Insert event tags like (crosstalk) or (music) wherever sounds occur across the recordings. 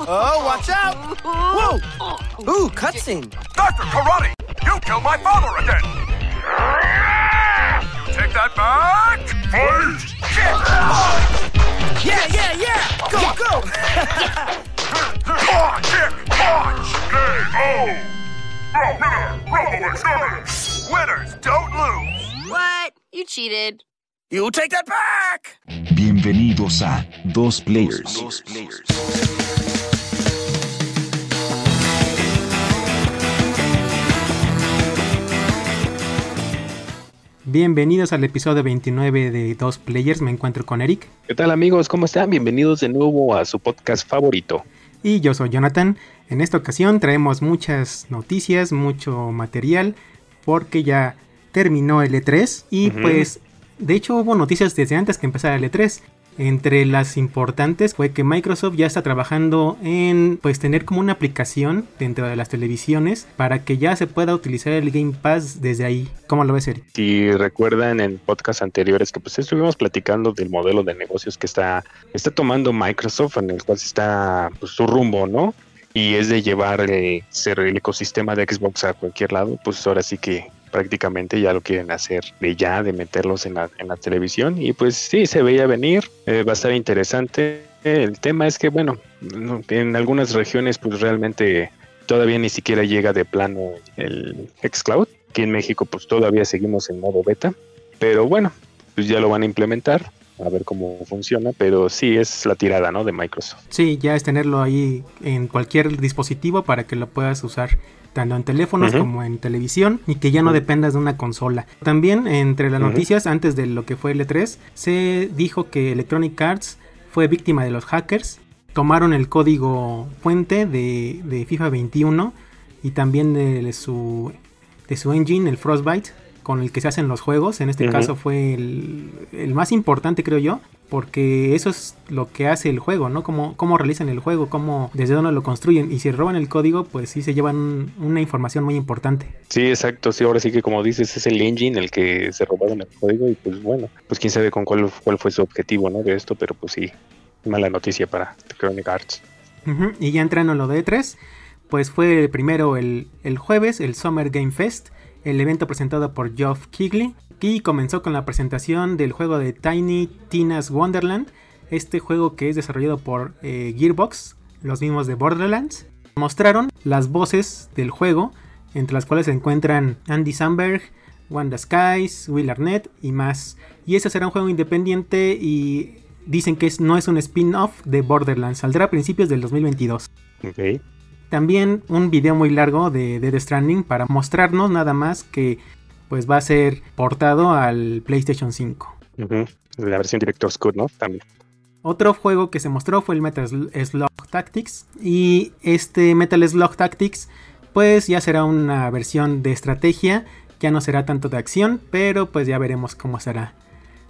Oh, watch out! Whoa! Ooh, cutscene. Dr. Karate, you killed my father again! You take that back! Fight! Kick! Yeah, yeah, yeah! Go, go! Claw, (laughs) kick, punch! K.O. Bro, winner! Robo exterminus! Winners don't lose! What? You cheated. You take that back! Bienvenidos a Dos Players. Bienvenidos al episodio 29 de Dos Players. Me encuentro con Eric ¿Qué tal amigos? ¿Cómo están? Bienvenidos de nuevo a su podcast favorito. y yo soy Jonathan. En esta ocasión traemos muchas noticias, mucho material, porque ya terminó el E3 y pues de hecho hubo noticias desde antes que empezara el E3. Entre las importantes fue que Microsoft ya está trabajando en pues tener como una aplicación dentro de las televisiones para que ya se pueda utilizar el Game Pass desde ahí. ¿Cómo lo ves, Eric? Si recuerdan en podcasts anteriores que pues estuvimos platicando del modelo de negocios que está, está tomando Microsoft, en el cual está pues, su rumbo, ¿no? Y es de llevar eh, el ecosistema de Xbox a cualquier lado, pues ahora sí que prácticamente ya lo quieren hacer de ya, de meterlos en la, en la televisión. Y pues sí, se veía venir, eh, va a estar interesante. El tema es que, bueno, no- en algunas regiones pues realmente todavía ni siquiera llega de plano el xCloud. Aquí en México pues todavía seguimos en modo beta, pero bueno, pues ya lo van a implementar, a ver cómo funciona, pero sí es la tirada, ¿no? De Microsoft. Sí, ya es tenerlo ahí en cualquier dispositivo para que lo puedas usar tanto en teléfonos como en televisión y que ya no dependas de una consola. También entre las noticias antes de lo que fue el E3 se dijo que Electronic Arts fue víctima de los hackers. Tomaron el código fuente de, de FIFA 21 y también de su, de su engine, el Frostbite, con el que se hacen los juegos. En este caso fue el, el más importante, creo yo, porque eso es lo que hace el juego, ¿no? Cómo, cómo realizan el juego, cómo, desde dónde lo construyen. Y si roban el código, pues sí se llevan una información muy importante. Sí, exacto, sí, ahora sí que como dices, es el engine el que se robaron el código y pues bueno, pues quién sabe con cuál, cuál fue su objetivo, ¿no? De esto, pero pues sí, mala noticia para Electronic Arts. Y ya entrando en lo de E3, pues fue primero el, el jueves, el Summer Game Fest, el evento presentado por Geoff Keighley, y comenzó con la presentación del juego de Tiny Tina's Wonderland, este juego que es desarrollado por eh, Gearbox, los mismos de Borderlands. Mostraron las voces del juego, entre las cuales se encuentran Andy Samberg, Wanda Skies, Will Arnett y más. Y ese será un juego independiente y dicen que no es un spin-off de Borderlands, saldrá a principios del 2022. Ok. También un video muy largo de Dead Stranding para mostrarnos nada más que pues va a ser portado al PlayStation 5. Ujú. La versión Director's Cut, ¿no? También. Otro juego que se mostró fue el Metal Sl- Slug Tactics y este Metal Slug Tactics pues ya será una versión de estrategia, ya no será tanto de acción, pero pues ya veremos cómo será.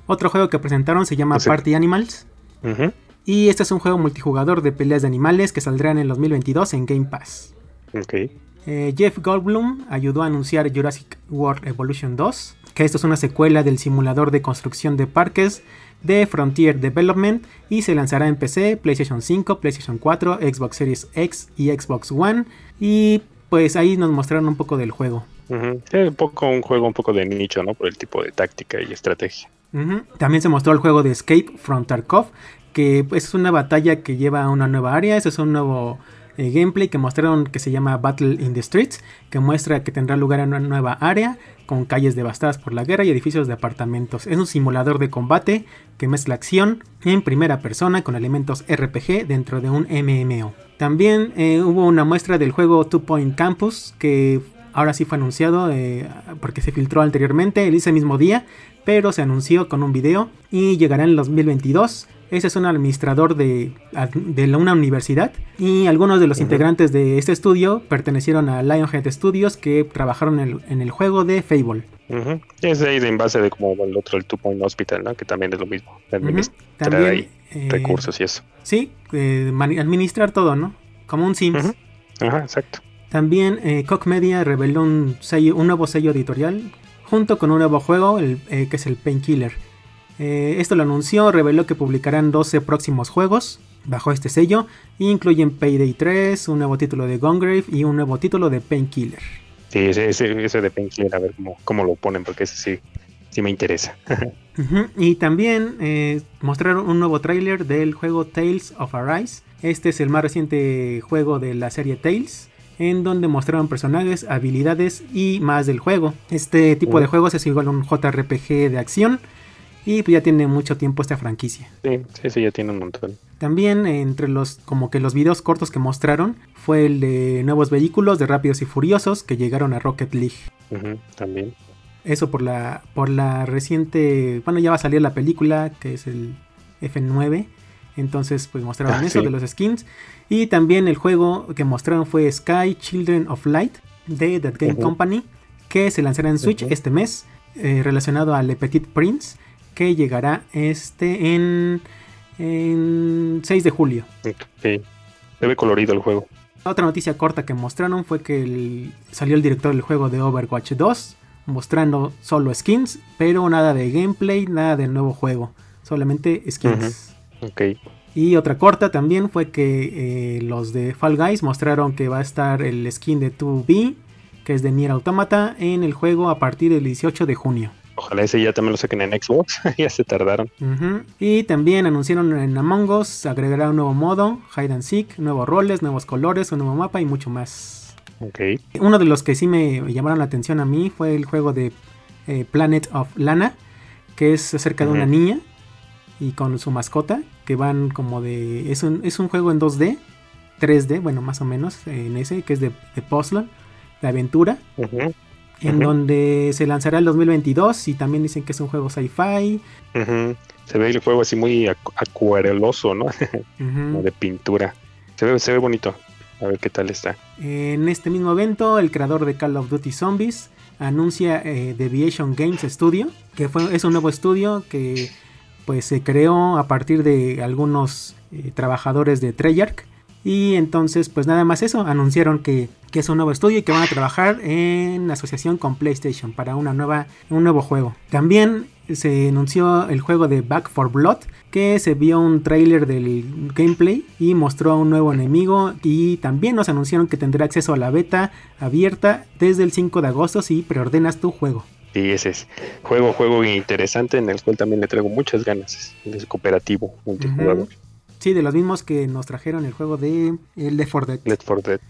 Otro juego que presentaron se llama O sea- Party Animals Ujú. Y este es un juego multijugador de peleas de animales que saldrá en el 2022 en Game Pass. Eh, Jeff Goldblum ayudó a anunciar Jurassic World Evolution 2, que esto es una secuela del simulador de construcción de parques de Frontier Development y se lanzará en PC, PlayStation 5, PlayStation 4, Xbox Series X y Xbox One. Y pues ahí nos mostraron un poco del juego. Sí, un poco un juego un poco de nicho, ¿no? Por el tipo de táctica y estrategia. También se mostró el juego de Escape from Tarkov, que es una batalla que lleva a una nueva área. Ese es un nuevo eh, gameplay que mostraron que se llama Battle in the Streets, que muestra que tendrá lugar en una nueva área con calles devastadas por la guerra y edificios de apartamentos. Es un simulador de combate que mezcla acción en primera persona con elementos RPG dentro de un MMO. También eh, hubo una muestra del juego Two Point Campus que ahora sí fue anunciado eh, porque se filtró anteriormente el ese mismo día, pero se anunció con un video y llegará en el 2022. Ese es un administrador de, de una universidad y algunos de los integrantes de este estudio pertenecieron a Lionhead Studios que trabajaron en el, en el juego de Fable. Es ahí de en base de como el otro, el Two Point Hospital, ¿no? Que también es lo mismo. Administrar También, ahí eh, recursos y eso. Sí, eh, administrar todo, ¿no? Como un Sims. Ajá, exacto. También eh, Koch Media reveló un, sello, un nuevo sello editorial junto con un nuevo juego el, eh, que es el Painkiller. Eh, esto lo anunció, reveló que publicarán 12 próximos juegos bajo este sello. Incluyen Payday 3, un nuevo título de Gungrave y un nuevo título de Painkiller. Sí, ese, ese, ese de Painkiller, a ver cómo, cómo lo ponen, porque ese sí, sí me interesa. (laughs) Y también eh, mostraron un nuevo tráiler del juego Tales of Arise. Este es el más reciente juego de la serie Tales, en donde mostraron personajes, habilidades y más del juego. Este tipo de juegos es igual a un JRPG de acción y pues ya tiene mucho tiempo esta franquicia. Sí, sí, sí, ya tiene un montón. También eh, entre los como que los videos cortos que mostraron fue el de nuevos vehículos de Rápidos y Furiosos que llegaron a Rocket League. También. Eso por la, por la reciente. Bueno, ya va a salir la película, que es el F9. Entonces, pues mostraron Ah, eso sí. de los skins. Y también el juego que mostraron fue Sky Children of Light de That Game. Company, que se lanzará en Switch este mes, eh, relacionado a Le Petit Prince, que llegará este en, en 6 de julio. Ok. Se ve colorido el juego. Otra noticia corta que mostraron fue que el- salió el director del juego de Overwatch 2, mostrando solo skins, pero nada de gameplay, nada del nuevo juego, solamente skins. Ok. Y otra corta también fue que eh, los de Fall Guys mostraron que va a estar el skin de 2B, que es de Nier Automata, en el juego a partir del 18 de junio. Ojalá ese ya también lo saquen en Xbox. (laughs) ya se tardaron. Y también anunciaron en Among Us agregará un nuevo modo, Hide and Seek, nuevos roles, nuevos colores, un nuevo mapa y mucho más. Ok. Uno de los que sí me llamaron la atención a mí fue el juego de eh, Planet of Lana, que es acerca de una niña y con su mascota, que van como de... Es un, es un juego en 2D, 3D, bueno, más o menos, en ese, que es de, de puzzle, de aventura, Ujú, en donde se lanzará el 2022 y también dicen que es un juego sci-fi. Se ve el juego así muy acu- acuareloso, ¿no? (laughs) Como de pintura. Se ve, se ve bonito. A ver qué tal está. En este mismo evento, el creador de Call of Duty Zombies anuncia eh, Deviation Games Studio, que fue, es un nuevo estudio que pues se creó a partir de algunos eh, trabajadores de Treyarch. Y entonces, pues nada más eso, anunciaron que, que es un nuevo estudio y que van a trabajar en asociación con PlayStation para una nueva, un nuevo juego. También se anunció el juego de Back for Blood, que se vio un tráiler del gameplay y mostró a un nuevo enemigo y también nos anunciaron que tendrá acceso a la beta abierta desde el 5 de agosto si preordenas tu juego. Sí, ese es juego, juego interesante en el cual también le traigo muchas ganas. Es cooperativo, multijugador. Sí, de los mismos que nos trajeron el juego de el Left 4 Dead. Let's for Dead.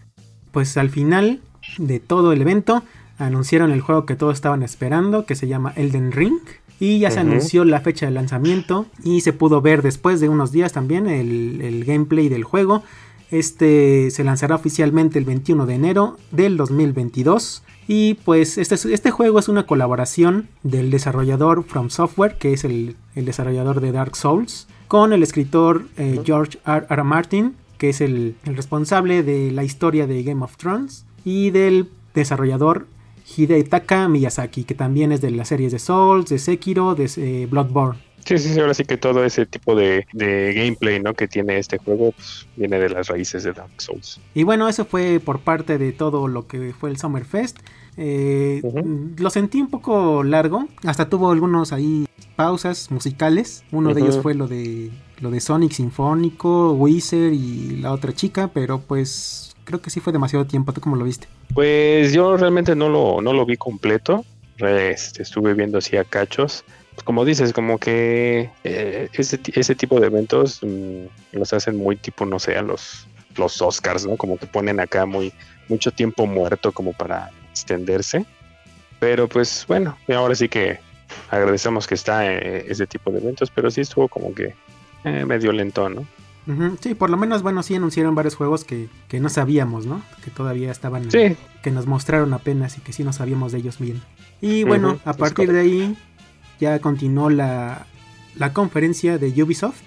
Pues al final de todo el evento anunciaron el juego que todos estaban esperando, que se llama Elden Ring. Y ya se anunció la fecha de lanzamiento y se pudo ver después de unos días también el, el gameplay del juego. Este se lanzará oficialmente el 21 de enero del 2022. Y pues este, es- este juego es una colaboración del desarrollador From Software, que es el, el desarrollador de Dark Souls, con el escritor eh, George R. R. Martin, que es el, el responsable de la historia de Game of Thrones, y del desarrollador Hidetaka Miyazaki, que también es de las series de Souls, de Sekiro, de eh, Bloodborne. Sí, sí, sí, ahora sí que todo ese tipo de, de gameplay ¿no? que tiene este juego pues, viene de las raíces de Dark Souls. Y bueno, eso fue por parte de todo lo que fue el Summerfest. Eh. Lo sentí un poco largo, hasta tuvo algunos ahí pausas musicales. Uno de ellos fue lo de lo de Sonic Sinfónico, Wizard y la otra chica, pero pues creo que sí fue demasiado tiempo. ¿Tú cómo lo viste? Pues yo realmente no lo, no lo vi completo. Este, estuve viendo así a cachos. Pues como dices, como que eh, ese, ese tipo de eventos mm, los hacen muy tipo, no sé, a los, los Oscars, ¿no? Como que ponen acá muy mucho tiempo muerto como para extenderse. Pero pues bueno, ahora sí que agradecemos que está eh, ese tipo de eventos, pero sí estuvo como que eh, medio lento, ¿no? Sí, por lo menos, bueno, sí anunciaron varios juegos que, que no sabíamos, ¿no? Que todavía estaban, Sí, que nos mostraron apenas y que sí no sabíamos de ellos bien. Y bueno, a partir de ahí ya continuó la, la conferencia de Ubisoft.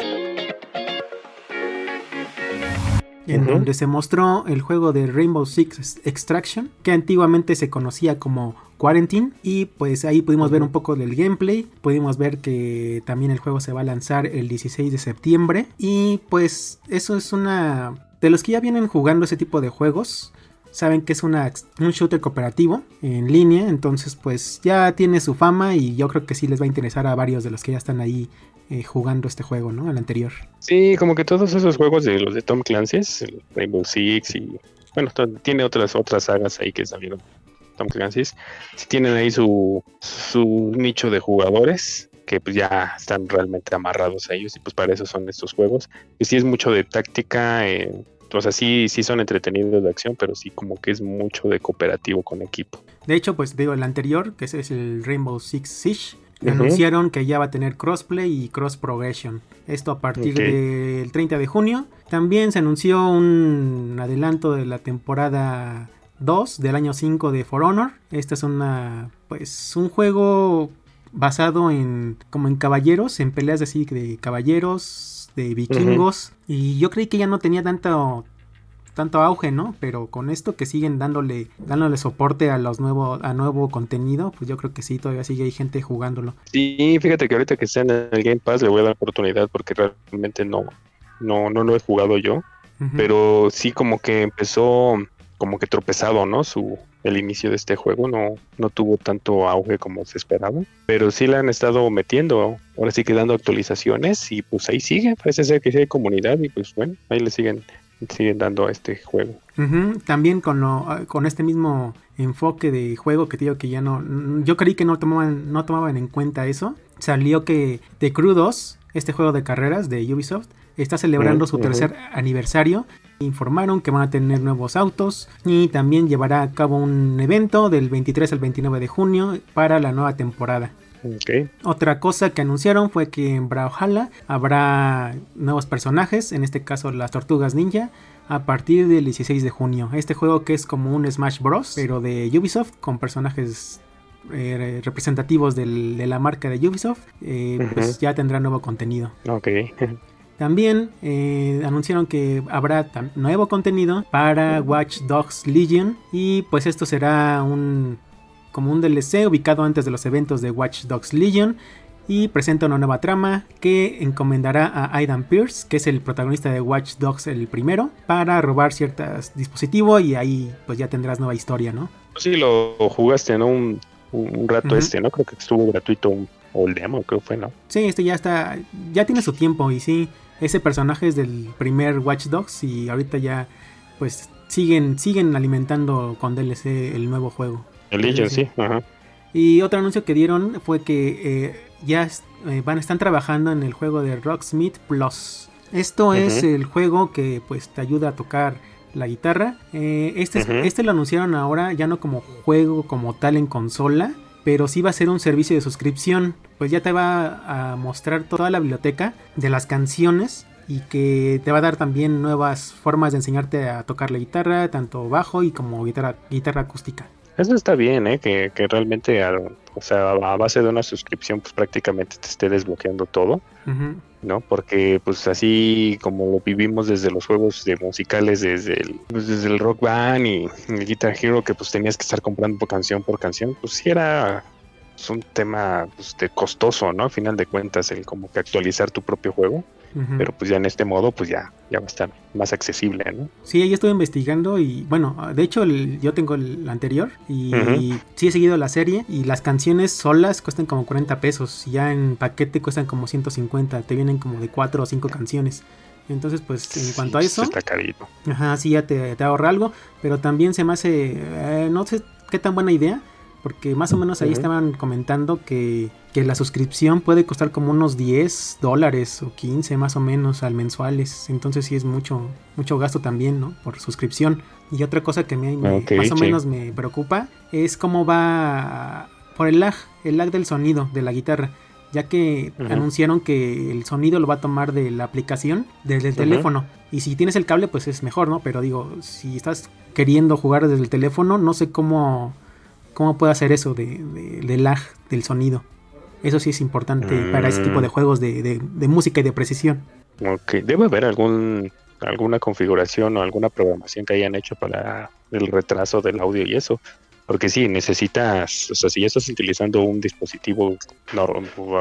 En donde se mostró el juego de Rainbow Six Extraction, que antiguamente se conocía como Quarantine. Y pues ahí pudimos ver un poco del gameplay. Pudimos ver que también el juego se va a lanzar el 16 de septiembre. Y pues eso es una... De los que ya vienen jugando ese tipo de juegos, saben que es una, un shooter cooperativo en línea, entonces pues ya tiene su fama y yo creo que sí les va a interesar a varios de los que ya están ahí eh, jugando este juego, ¿no? El anterior. Sí, como que todos esos juegos de los de Tom Clancy, el Rainbow Six y bueno, tiene otras otras sagas ahí que salieron Tom Clancy, sí tienen ahí su su nicho de jugadores que pues ya están realmente amarrados a ellos y pues para eso son estos juegos. Y sí es mucho de táctica, eh, o sea, sí, sí son entretenidos de acción, pero sí como que es mucho de cooperativo con equipo. De hecho, pues digo, el anterior, que ese es el Rainbow Six Siege, anunciaron que ya va a tener crossplay y cross progression. Esto a partir del 30 de junio. También se anunció un adelanto de la temporada 2 del año 5 de For Honor. Este es una pues un juego basado en como en caballeros, en peleas así de caballeros, de vikingos y yo creí que ya no tenía tanto tanto auge, ¿no? Pero con esto que siguen dándole dándole soporte a los nuevos a nuevo contenido, pues yo creo que sí todavía sigue hay gente jugándolo. Sí, fíjate que ahorita que está en el Game Pass le voy a dar oportunidad porque realmente no, no, no lo he jugado yo. Pero sí como que empezó como que tropezado, ¿no? Su el inicio de este juego no no tuvo tanto auge como se esperaba, pero sí le han estado metiendo, ahora sí que dando actualizaciones y pues ahí sigue, parece ser que sí hay comunidad y pues bueno, ahí le siguen siguen dando a este juego. También con, lo- con este mismo enfoque de juego que te digo que ya no. Yo creí que no tomaban, no tomaban en cuenta eso. Salió que The Crew 2, este juego de carreras de Ubisoft, está celebrando su tercer aniversario. Informaron que van a tener nuevos autos y también llevará a cabo un evento del 23 al 29 de junio para la nueva temporada. Ok. Otra cosa que anunciaron fue que en Brawlhalla habrá nuevos personajes, en este caso las tortugas ninja, a partir del 16 de junio. Este juego que es como un Smash Bros, pero de Ubisoft, con personajes eh, representativos del- de la marca de Ubisoft, eh, pues ya tendrá nuevo contenido. Ok. (laughs) También eh, anunciaron que habrá nuevo contenido para Watch Dogs Legion y pues esto será un como un DLC ubicado antes de los eventos de Watch Dogs Legion y presenta una nueva trama que encomendará a Aidan Pierce, que es el protagonista de Watch Dogs el primero, para robar ciertos dispositivos y ahí pues ya tendrás nueva historia, ¿no? Sí, lo jugaste, ¿no? Un, un rato este, ¿no? Creo que estuvo gratuito un, o el demo, creo que fue, ¿no? Sí, este ya está, ya tiene su tiempo y sí, ese personaje es del primer Watch Dogs y ahorita ya pues siguen, siguen alimentando con DLC el nuevo juego. El Legion, Sí. Ajá. Y otro anuncio que dieron fue que eh, ya eh, van, están trabajando en el juego de Rocksmith Plus. Esto es el juego que pues te ayuda a tocar la guitarra. Eh, este, es- Ujú. este lo anunciaron ahora ya no como juego como tal en consola, pero sí va a ser un servicio de suscripción. Pues ya te va a mostrar toda la biblioteca de las canciones y que te va a dar también nuevas formas de enseñarte a tocar la guitarra, tanto bajo y como guitarra, guitarra acústica. Eso está bien, ¿eh? Que, que realmente, a- o sea, a base de una suscripción, pues prácticamente te esté desbloqueando todo. ¿No? Porque, pues así como lo vivimos desde los juegos de musicales, desde el, pues, desde el Rock Band y el Guitar Hero, que pues tenías que estar comprando por canción por canción, pues sí era pues, un tema pues, de costoso, ¿no? Al final de cuentas, el como que actualizar tu propio juego, pero pues ya en este modo, pues ya, ya va a estar más accesible, ¿no? Sí, yo estuve investigando y bueno, de hecho el- yo tengo el anterior y sí he seguido la serie y las canciones solas cuestan como 40 pesos, ya en paquete cuestan como 150, te vienen como de 4 o 5 canciones. Entonces pues en cuanto a eso, Está carito. ajá, sí ya te, te ahorra algo, pero también se me hace, eh, no sé qué tan buena idea, porque más o menos ahí estaban comentando que, que la suscripción puede costar como unos 10 dólares o 15 más o menos al mensuales. Entonces sí es mucho, mucho gasto también, ¿no? Por suscripción. Y otra cosa que me, me- Ok, más o menos me preocupa es cómo va por el lag, el lag del sonido de la guitarra. Ya que anunciaron que el sonido lo va a tomar de la aplicación, desde el teléfono. Y si tienes el cable, pues es mejor, ¿no? Pero digo, si estás queriendo jugar desde el teléfono, no sé cómo, cómo puede hacer eso de, de- de lag del sonido. Eso sí es importante para ese tipo de Mm. juegos de, de- de música y de precisión. Ok, debe haber algún alguna configuración o alguna programación que hayan hecho para el retraso del audio y eso. Porque sí, necesitas, o sea, si ya estás utilizando un dispositivo, no,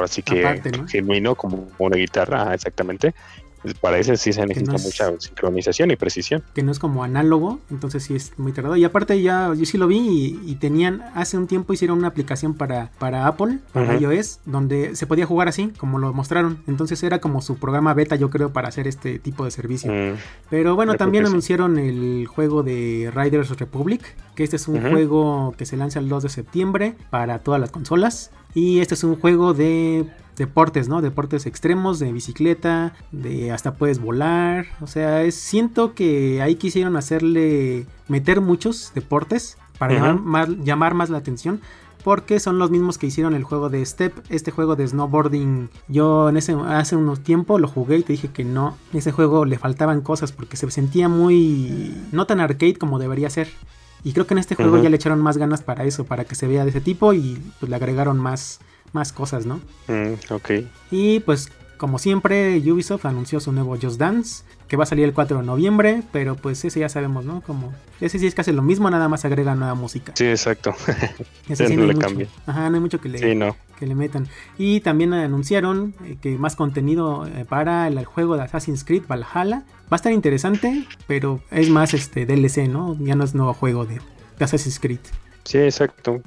así que Aparte, ¿no? genuino como una guitarra, ah, exactamente, Para ese sí se necesita no es- mucha sincronización y precisión. que no es como análogo, entonces sí es muy tardado. Y aparte ya yo sí lo vi y, y tenían, hace un tiempo hicieron una aplicación para, para Apple, para iOS, donde se podía jugar así, como lo mostraron. Entonces era como su programa beta, yo creo, para hacer este tipo de servicio. Mm, Pero bueno, Yo también sí. anunciaron el juego de Riders Republic, que este es un juego que se lanza el 2 de septiembre para todas las consolas. Y este es un juego de deportes, ¿no? Deportes extremos, de bicicleta, de hasta puedes volar. O sea, es, siento que ahí quisieron hacerle meter muchos deportes para llamar, más, llamar más la atención. Porque son los mismos que hicieron el juego de Step, este juego de snowboarding. Yo en ese hace unos tiempo lo jugué y te dije que no. Ese juego le faltaban cosas porque se sentía muy no tan arcade como debería ser. Y creo que en este juego ya le echaron más ganas para eso, para que se vea de ese tipo y pues le agregaron más, más cosas, ¿no? mm, ok. Y pues como siempre Ubisoft anunció su nuevo Just Dance, que va a salir el 4 de noviembre, pero pues ese ya sabemos, ¿no? Como ese sí es casi lo mismo, nada más agrega nueva música. Sí, exacto. Ese (laughs) sí, no le cambia. Ajá, no hay mucho que le, Sí, no. que le metan. Y también anunciaron eh, que más contenido eh, para el, el juego de Assassin's Creed Valhalla. Va a estar interesante, pero es más este DLC, ¿no? Ya no es nuevo juego de, de Assassin's Creed. Sí, exacto.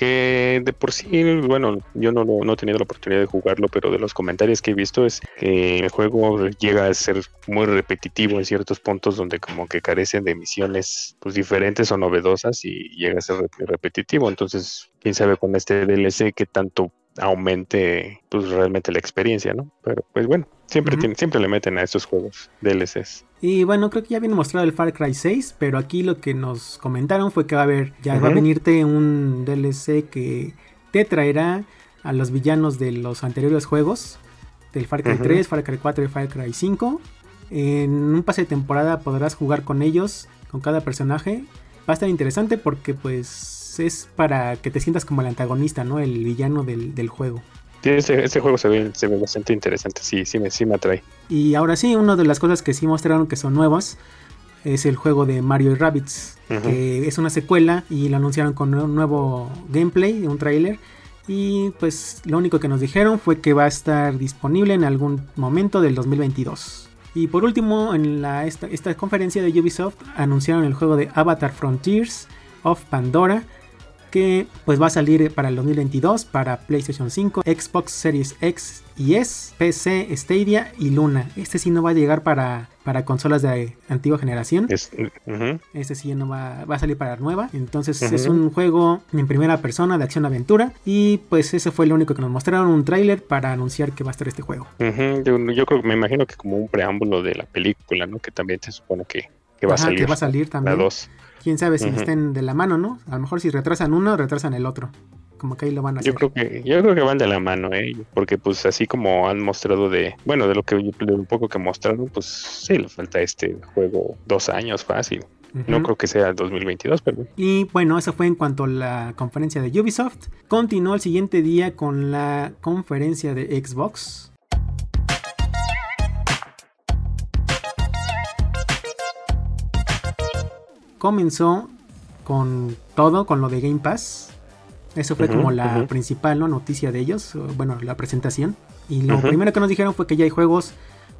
Que de por sí, bueno, yo no, no he tenido la oportunidad de jugarlo, pero de los comentarios que he visto es que el juego llega a ser muy repetitivo en ciertos puntos donde como que carecen de misiones pues diferentes o novedosas y llega a ser re- repetitivo. Entonces, quién sabe con este DLC que tanto aumente pues realmente la experiencia, ¿no? Pero pues bueno, siempre, tiene- siempre le meten a estos juegos DLCs. Y bueno, creo que ya viene mostrado el Far Cry 6, pero aquí lo que nos comentaron fue que va a haber, ya va a venirte un DLC que te traerá a los villanos de los anteriores juegos, del Far Cry Ujú. 3, Far Cry 4 y Far Cry 5. En un pase de temporada podrás jugar con ellos, con cada personaje. Va a estar interesante porque pues es para que te sientas como el antagonista, ¿no? El villano del, del juego. Sí, juego se ve, se ve bastante interesante, sí, sí me, sí me atrae. Y ahora sí, una de las cosas que sí mostraron que son nuevas es el juego de Mario y Rabbids, Ujú. que es una secuela y lo anunciaron con un nuevo gameplay, un tráiler. Y pues lo único que nos dijeron fue que va a estar disponible en algún momento del 2022. Y por último, en la, esta, esta conferencia de Ubisoft anunciaron el juego de Avatar Frontiers of Pandora, que pues va a salir para el 2022 para PlayStation 5, Xbox Series X y S, PC, Stadia y Luna. Este sí no va a llegar para, para consolas de antigua generación. Es-. Este sí no va, va a salir para nueva. Entonces es un juego en primera persona de acción-aventura. Y pues ese fue lo único que nos mostraron, un tráiler para anunciar que va a estar este juego. Yo, yo creo, me imagino que como un preámbulo de la película, ¿no? Que también se supone que, que va Ajá, a salir. que va a salir La también. 2. Quién sabe si Ujú. estén de la mano, ¿no? A lo mejor si retrasan uno, retrasan el otro. Como que ahí lo van a hacer. Yo creo que, yo creo que van de la mano, ¿eh? Porque pues así como han mostrado de, bueno, de lo que de un poco que mostraron, pues sí, le falta este juego dos años fácil. No creo que sea 2022, pero Y bueno, eso fue en cuanto a la conferencia de Ubisoft. Continuó el siguiente día con la conferencia de Xbox. Comenzó con todo, con lo de Game Pass. Eso fue como la principal ¿no? noticia de ellos, bueno, la presentación. Y lo primero que nos dijeron fue que ya hay juegos,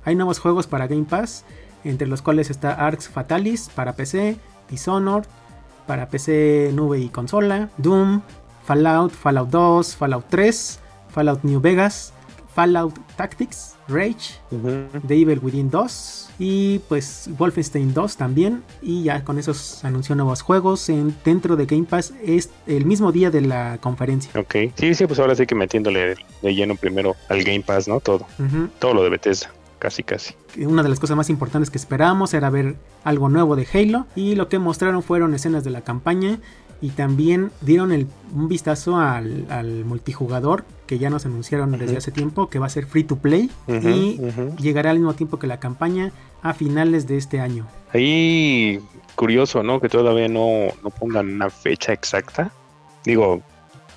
hay nuevos juegos para Game Pass, entre los cuales está Arx Fatalis para PC, Dishonored para PC, nube y consola, Doom, Fallout, Fallout 2, Fallout 3, Fallout New Vegas, Fallout Tactics, Rage, The Evil Within 2 y pues Wolfenstein 2 también y ya con esos anunció nuevos juegos en, dentro de Game Pass es el mismo día de la conferencia. ok. Sí, sí, pues ahora sí que metiéndole de lleno primero al Game Pass, ¿no? Todo, todo lo de Bethesda, casi, casi. Una de las cosas más importantes que esperábamos era ver algo nuevo de Halo y lo que mostraron fueron escenas de la campaña y también dieron el- un vistazo al, al multijugador que ya nos anunciaron desde hace tiempo que va a ser free to play y llegará al mismo tiempo que la campaña a finales de este año. Ahí curioso, ¿no? Que todavía no, no pongan una fecha exacta. Digo,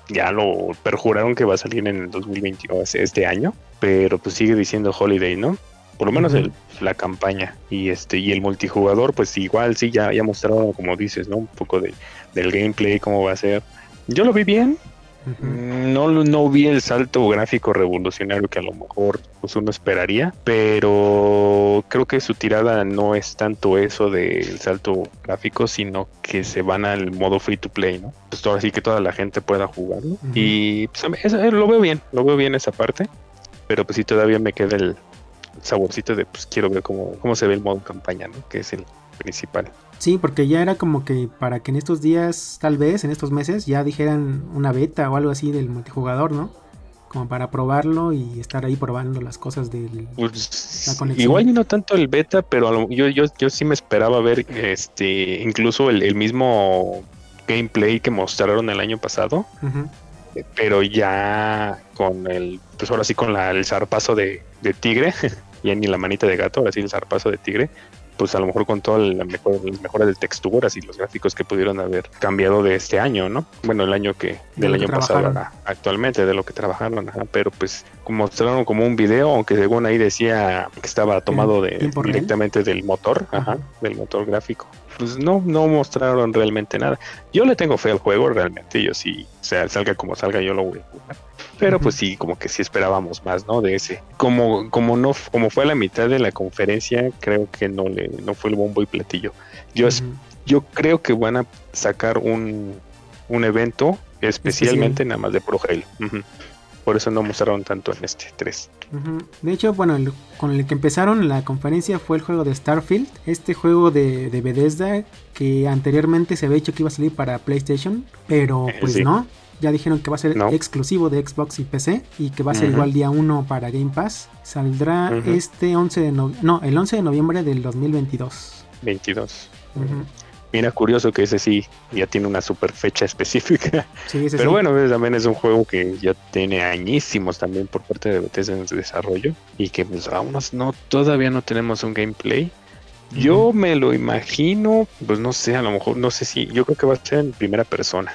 ya lo perjuraron que va a salir en el 2022, este año, pero pues sigue diciendo Holiday, ¿no? Por lo menos el- la campaña y este y el multijugador, pues igual sí ya ya mostraron como dices, ¿no? Un poco de, del gameplay cómo va a ser. Yo lo vi bien, No, no vi el salto gráfico revolucionario que a lo mejor pues, uno esperaría, pero creo que su tirada no es tanto eso del salto gráfico, sino que se van al modo free to play, ¿no? Pues todo así que toda la gente pueda jugarlo. Y pues, eh, lo veo bien, lo veo bien esa parte, pero pues sí todavía me queda el saborcito de pues quiero ver cómo, cómo se ve el modo campaña, ¿no? Que es el principal. Sí, porque ya era como que para que en estos días, tal vez, en estos meses, ya dijeran una beta o algo así del multijugador, ¿no? Como para probarlo y estar ahí probando las cosas del Pues, La conexión. igual y no tanto el beta, pero lo- yo, yo, yo sí me esperaba ver este incluso el, el mismo gameplay que mostraron el año pasado, eh, pero ya con el, pues ahora sí con la, el zarpazo de, de tigre, (laughs) ya ni la manita de gato, ahora sí el zarpazo de tigre, pues a lo mejor con todas las mejor, las mejoras de texturas y los gráficos que pudieron haber cambiado de este año, ¿no? Bueno, el año que, De del año pasado a- actualmente, de lo que trabajaron, ajá, pero pues mostraron como un video, aunque según ahí decía que estaba tomado de real? directamente del motor, ajá, Ajá. del motor gráfico. Pues no, no mostraron realmente nada. Yo le tengo fe al juego realmente, yo sí, o sea, salga como salga, yo lo voy a jugar. Pero pues sí, como que sí esperábamos más, ¿no? De ese. Como, como no, como fue a la mitad de la conferencia, creo que no le, no fue el bombo y platillo. Yo, es- Ujú. yo creo que van a sacar un, un evento especialmente nada más de Pro Halo. Por eso no mostraron tanto en este 3. Ujú. De hecho, bueno, el- con el que empezaron la conferencia fue el juego de Starfield, este juego de, de Bethesda que anteriormente se había dicho que iba a salir para PlayStation, pero pues sí. no. Ya dijeron que va a ser No. exclusivo de Xbox y PC y que va a ser igual día 1 para Game Pass. Saldrá este 11 de no, no, el 11 de noviembre del 2022. 22. Ujú. Mira, curioso que ese sí ya tiene una super fecha (laughs) específica. Sí, ese Pero sí. bueno, también es un juego que ya tiene añísimos también por parte de Bethesda en su desarrollo y que pues aún no, todavía no tenemos un gameplay. Yo me lo imagino, pues no sé, a lo mejor, no sé si, yo creo que va a ser en primera persona.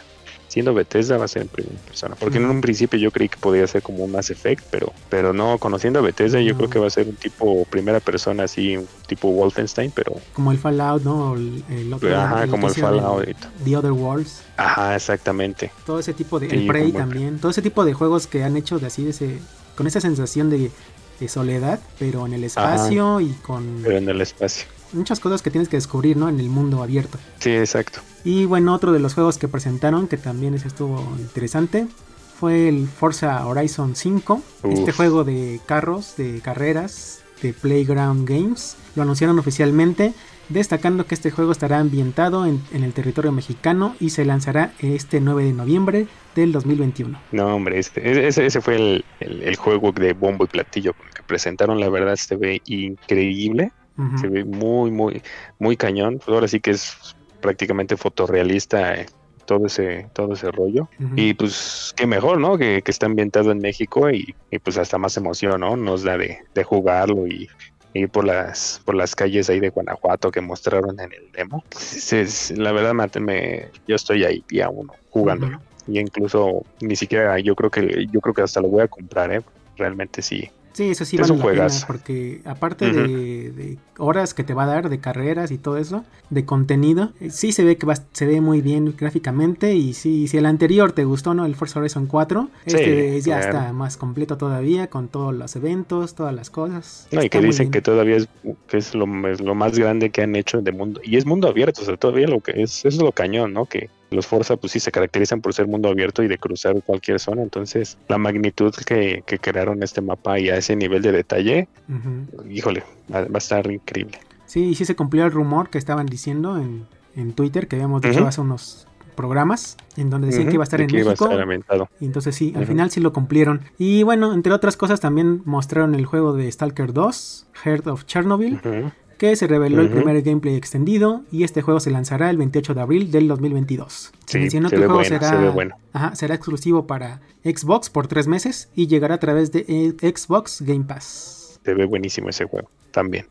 Siendo Bethesda va a ser en primera persona, porque en un principio yo creí que podía ser como un Mass Effect, pero, pero no, conociendo a Bethesda yo creo que va a ser un tipo primera persona, así, un tipo Wolfenstein, pero Como el Fallout, ¿no? El, el otro, ajá, el como el Fallout. The Other Worlds. Ajá, exactamente. todo ese tipo de Sí, el Prey también todo ese tipo de juegos que han hecho de así de ese con esa sensación de, de soledad pero en el espacio y con Pero en el espacio. Muchas cosas que tienes que descubrir no en el mundo abierto Sí, exacto. y bueno otro de los juegos que presentaron que también estuvo interesante fue el Forza Horizon 5 este juego de carros de carreras de Playground Games lo anunciaron oficialmente destacando que este juego estará ambientado en, en el territorio mexicano y se lanzará este 9 de noviembre del 2021. No, hombre, este- ese, ese fue el, el- el juego de bombo y platillo que presentaron. La verdad, se ve increíble. Se ve muy, muy, muy cañón. Pues ahora sí que es prácticamente fotorrealista eh, todo ese, todo ese rollo. Y pues qué mejor, ¿no? Que, que está ambientado en México y, y, pues hasta más emoción, ¿no? Nos da de, de jugarlo y ir por las por las calles ahí de Guanajuato que mostraron en el demo. La verdad, me, yo estoy ahí día uno jugándolo. Y incluso ni siquiera yo creo que yo creo que hasta lo voy a comprar, ¿eh? Realmente sí. Sí, eso sí vale la pena, porque aparte de, de horas que te va a dar de carreras y todo eso, de contenido, eh, sí se ve que va, se ve muy bien gráficamente y sí, si el anterior te gustó, ¿no? El Forza Horizon 4, Sí, este ya claro. está más completo todavía con todos los eventos, todas las cosas. No, y que dicen que todavía es, que es lo, es lo más grande que han hecho de mundo. Y es mundo abierto, o sea, todavía lo que es, eso es lo cañón, ¿no? Que los Forza, pues sí, se caracterizan por ser mundo abierto y de cruzar cualquier zona. Entonces, la magnitud que, que crearon este mapa y a ese nivel de detalle, híjole, va, va a estar increíble. Sí, y sí se cumplió el rumor que estaban diciendo en, en Twitter, que habíamos dicho hace unos programas, en donde decían que iba a estar en que iba a México. estar. Y entonces sí, al final sí lo cumplieron. Y bueno, entre otras cosas también mostraron el juego de Stalker 2, Heart of Chernobyl, Ujú. Que se reveló el primer gameplay extendido y este juego se lanzará el 28 de abril del 2022. Se Sí, mencionó se que el ve juego bueno, será, se bueno. ajá, será exclusivo para Xbox por tres meses y llegará a través de eh, Xbox Game Pass. Se ve buenísimo ese juego también.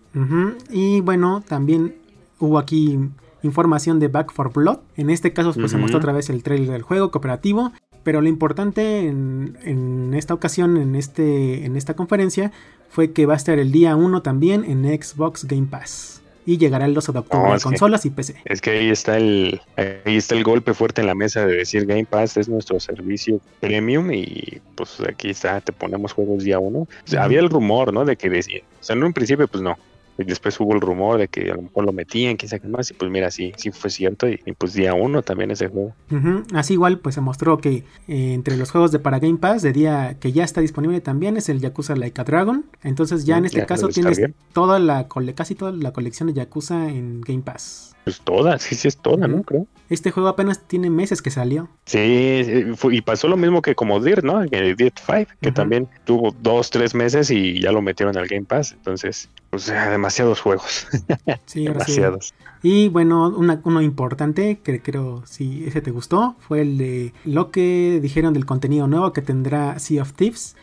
Y bueno, también hubo aquí información de Back for Blood. En este caso pues, se mostró otra vez el trailer del juego cooperativo. Pero lo importante en, en esta ocasión, en, este, en esta conferencia, fue que va a estar el día 1 también en Xbox Game Pass. y llegará el 12 de octubre No, a que- consolas y PC. Es que ahí está el ahí está el golpe fuerte en la mesa de decir Game Pass es nuestro servicio premium y pues aquí está, te ponemos juegos día uno. O sea, Ujú. había el rumor, ¿no? De que decía, o sea, en un principio pues no. Y después hubo el rumor de que a lo mejor lo metían, quién sabe más, y pues mira, sí, sí fue cierto, y, y, pues día uno también ese juego. Ujú, Así igual pues se mostró que eh, entre los juegos de para Game Pass de día que ya está disponible también es el Yakuza Like a Dragon. Entonces ya en Mm, este ya lo caso tienes toda la cole- casi toda la colección de Yakuza en Game Pass. Pues toda, sí, sí es toda, ¿no? Creo. Este juego apenas tiene meses que salió. Sí, y pasó lo mismo que como Dirt, ¿no? El Dirt 5, que también tuvo dos, tres meses y ya lo metieron al Game Pass. Entonces, pues demasiados juegos, (laughs) sí. demasiados. Y bueno, una- uno importante que creo si ese te gustó fue el de lo que dijeron del contenido nuevo que tendrá Sea of Thieves,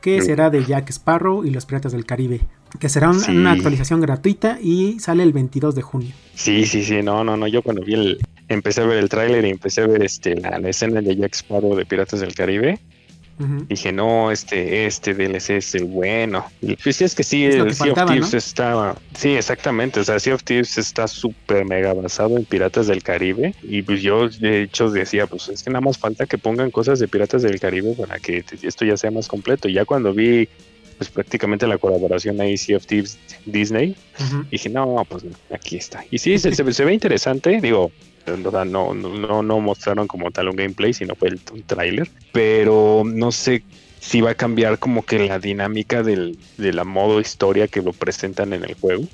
que Mm. será de Jack Sparrow y los Piratas del Caribe, que será Sí. una actualización gratuita y sale el 22 de junio. Sí, sí, sí, no, no, no. Yo cuando vi el, empecé a ver el tráiler y empecé a ver este la, la escena de Jack Sparrow de Piratas del Caribe, dije, no, este, este DLC es el bueno. Y pues sí, es que sí, Es lo que el Sea faltaba, of Thieves ¿no? está, sí, exactamente, o sea, Sea of Thieves está súper mega basado en Piratas del Caribe y pues yo de hecho decía, pues es que nada más falta que pongan cosas de Piratas del Caribe para que esto ya sea más completo. Y ya cuando vi pues prácticamente la colaboración ahí Sea of Thieves Disney, Ujú. dije, no, pues aquí está. Y sí, se, se- se ve interesante, digo, no, no, no mostraron como tal un gameplay, sino fue el, un tráiler, pero no sé si va a cambiar como que la dinámica del, de la modo historia que lo presentan en el juego.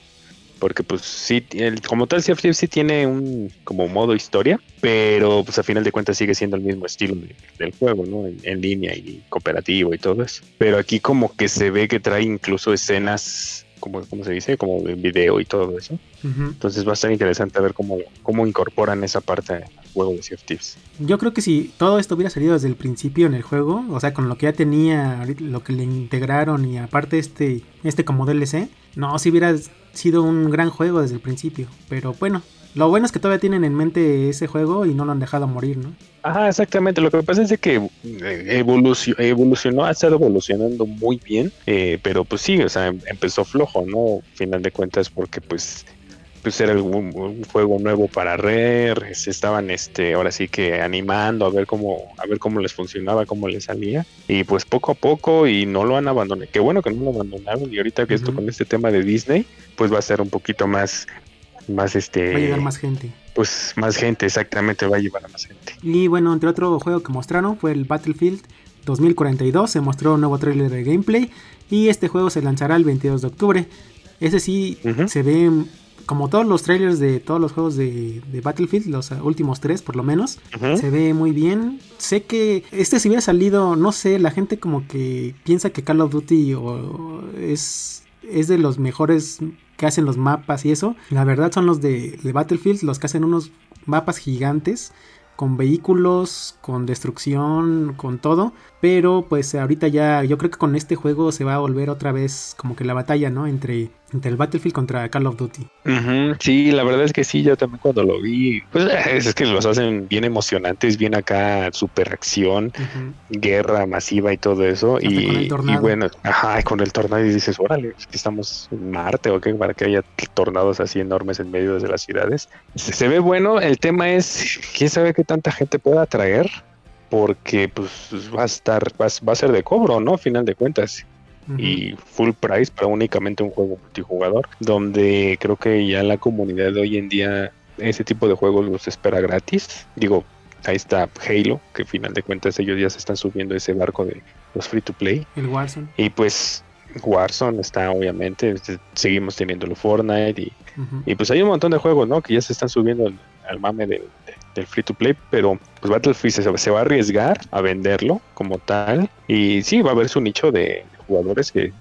Porque pues sí, el- como tal Sea of Thieves sí tiene un como modo historia, pero pues a final de cuentas sigue siendo el mismo estilo de- del juego, ¿no? En, en línea y cooperativo y todo eso. Pero aquí como que se ve que trae incluso escenas, como, ¿cómo se dice? Como de video y todo eso. Entonces va a estar interesante ver cómo, cómo incorporan esa parte al juego de Sea of Thieves. Yo creo que si todo esto hubiera salido desde el principio en el juego, o sea, con lo que ya tenía, lo que le integraron y aparte este, este como DLC, no, si hubiera sido un gran juego desde el principio. Pero bueno, lo bueno es que todavía tienen en mente ese juego y no lo han dejado morir, ¿no? Ajá, exactamente. Lo que pasa es que eh, evolucio- evolucionó, ha estado evolucionando muy bien, eh, pero pues sí, o sea, em- empezó flojo, ¿no? Final de cuentas, porque pues pues era un, un juego nuevo para Rare, se estaban este ahora sí que animando a ver cómo a ver cómo les funcionaba, cómo les salía y pues poco a poco y no lo han abandonado. Qué bueno que no lo abandonaron y ahorita que esto Ujú. con este tema de Disney, pues va a ser un poquito más más este Va a llegar más gente. pues más gente, exactamente, va a llevar a más gente. Y bueno, entre otro juego que mostraron fue el Battlefield 2042. Se mostró un nuevo trailer de gameplay. Y este juego se lanzará el 22 de octubre. Ese sí se ve como todos los trailers de todos los juegos de, de Battlefield, los uh, últimos tres por lo menos. Se ve muy bien. Sé que este si hubiera salido, no sé, la gente como que piensa que Call of Duty o- es, es de los mejores que hacen los mapas y eso. La verdad son los de, de Battlefield, los que hacen unos mapas gigantes con vehículos, con destrucción, con todo. Pero pues ahorita ya, yo creo que con este juego se va a volver otra vez como que la batalla, ¿no? Entre, entre el Battlefield contra Call of Duty. Sí, la verdad es que sí, yo también cuando lo vi, pues es, que los hacen bien emocionantes, bien acá, super acción, guerra masiva y todo eso. Y, bueno, ajá, con el tornado y dices, órale, es que estamos en Marte o qué, para que haya tornados así enormes en medio de las ciudades. Se, se ve bueno, el tema es, quién sabe qué tanta gente pueda atraer, porque pues va a estar, va, va a ser de cobro, ¿no? Final de cuentas Y full price para únicamente un juego multijugador, donde creo que ya la comunidad de hoy en día ese tipo de juegos los espera gratis. Digo, ahí está Halo, que al final de cuentas ellos ya se están subiendo ese barco de los free to play. El Warzone. Y pues Warzone está obviamente, este, seguimos teniendo Fortnite y, Ujú. y pues hay un montón de juegos, ¿no? Que ya se están subiendo al, al mame del, del free to play, pero pues Battlefield se, se va a arriesgar a venderlo como tal. Y sí, va a haber su nicho de jugadores que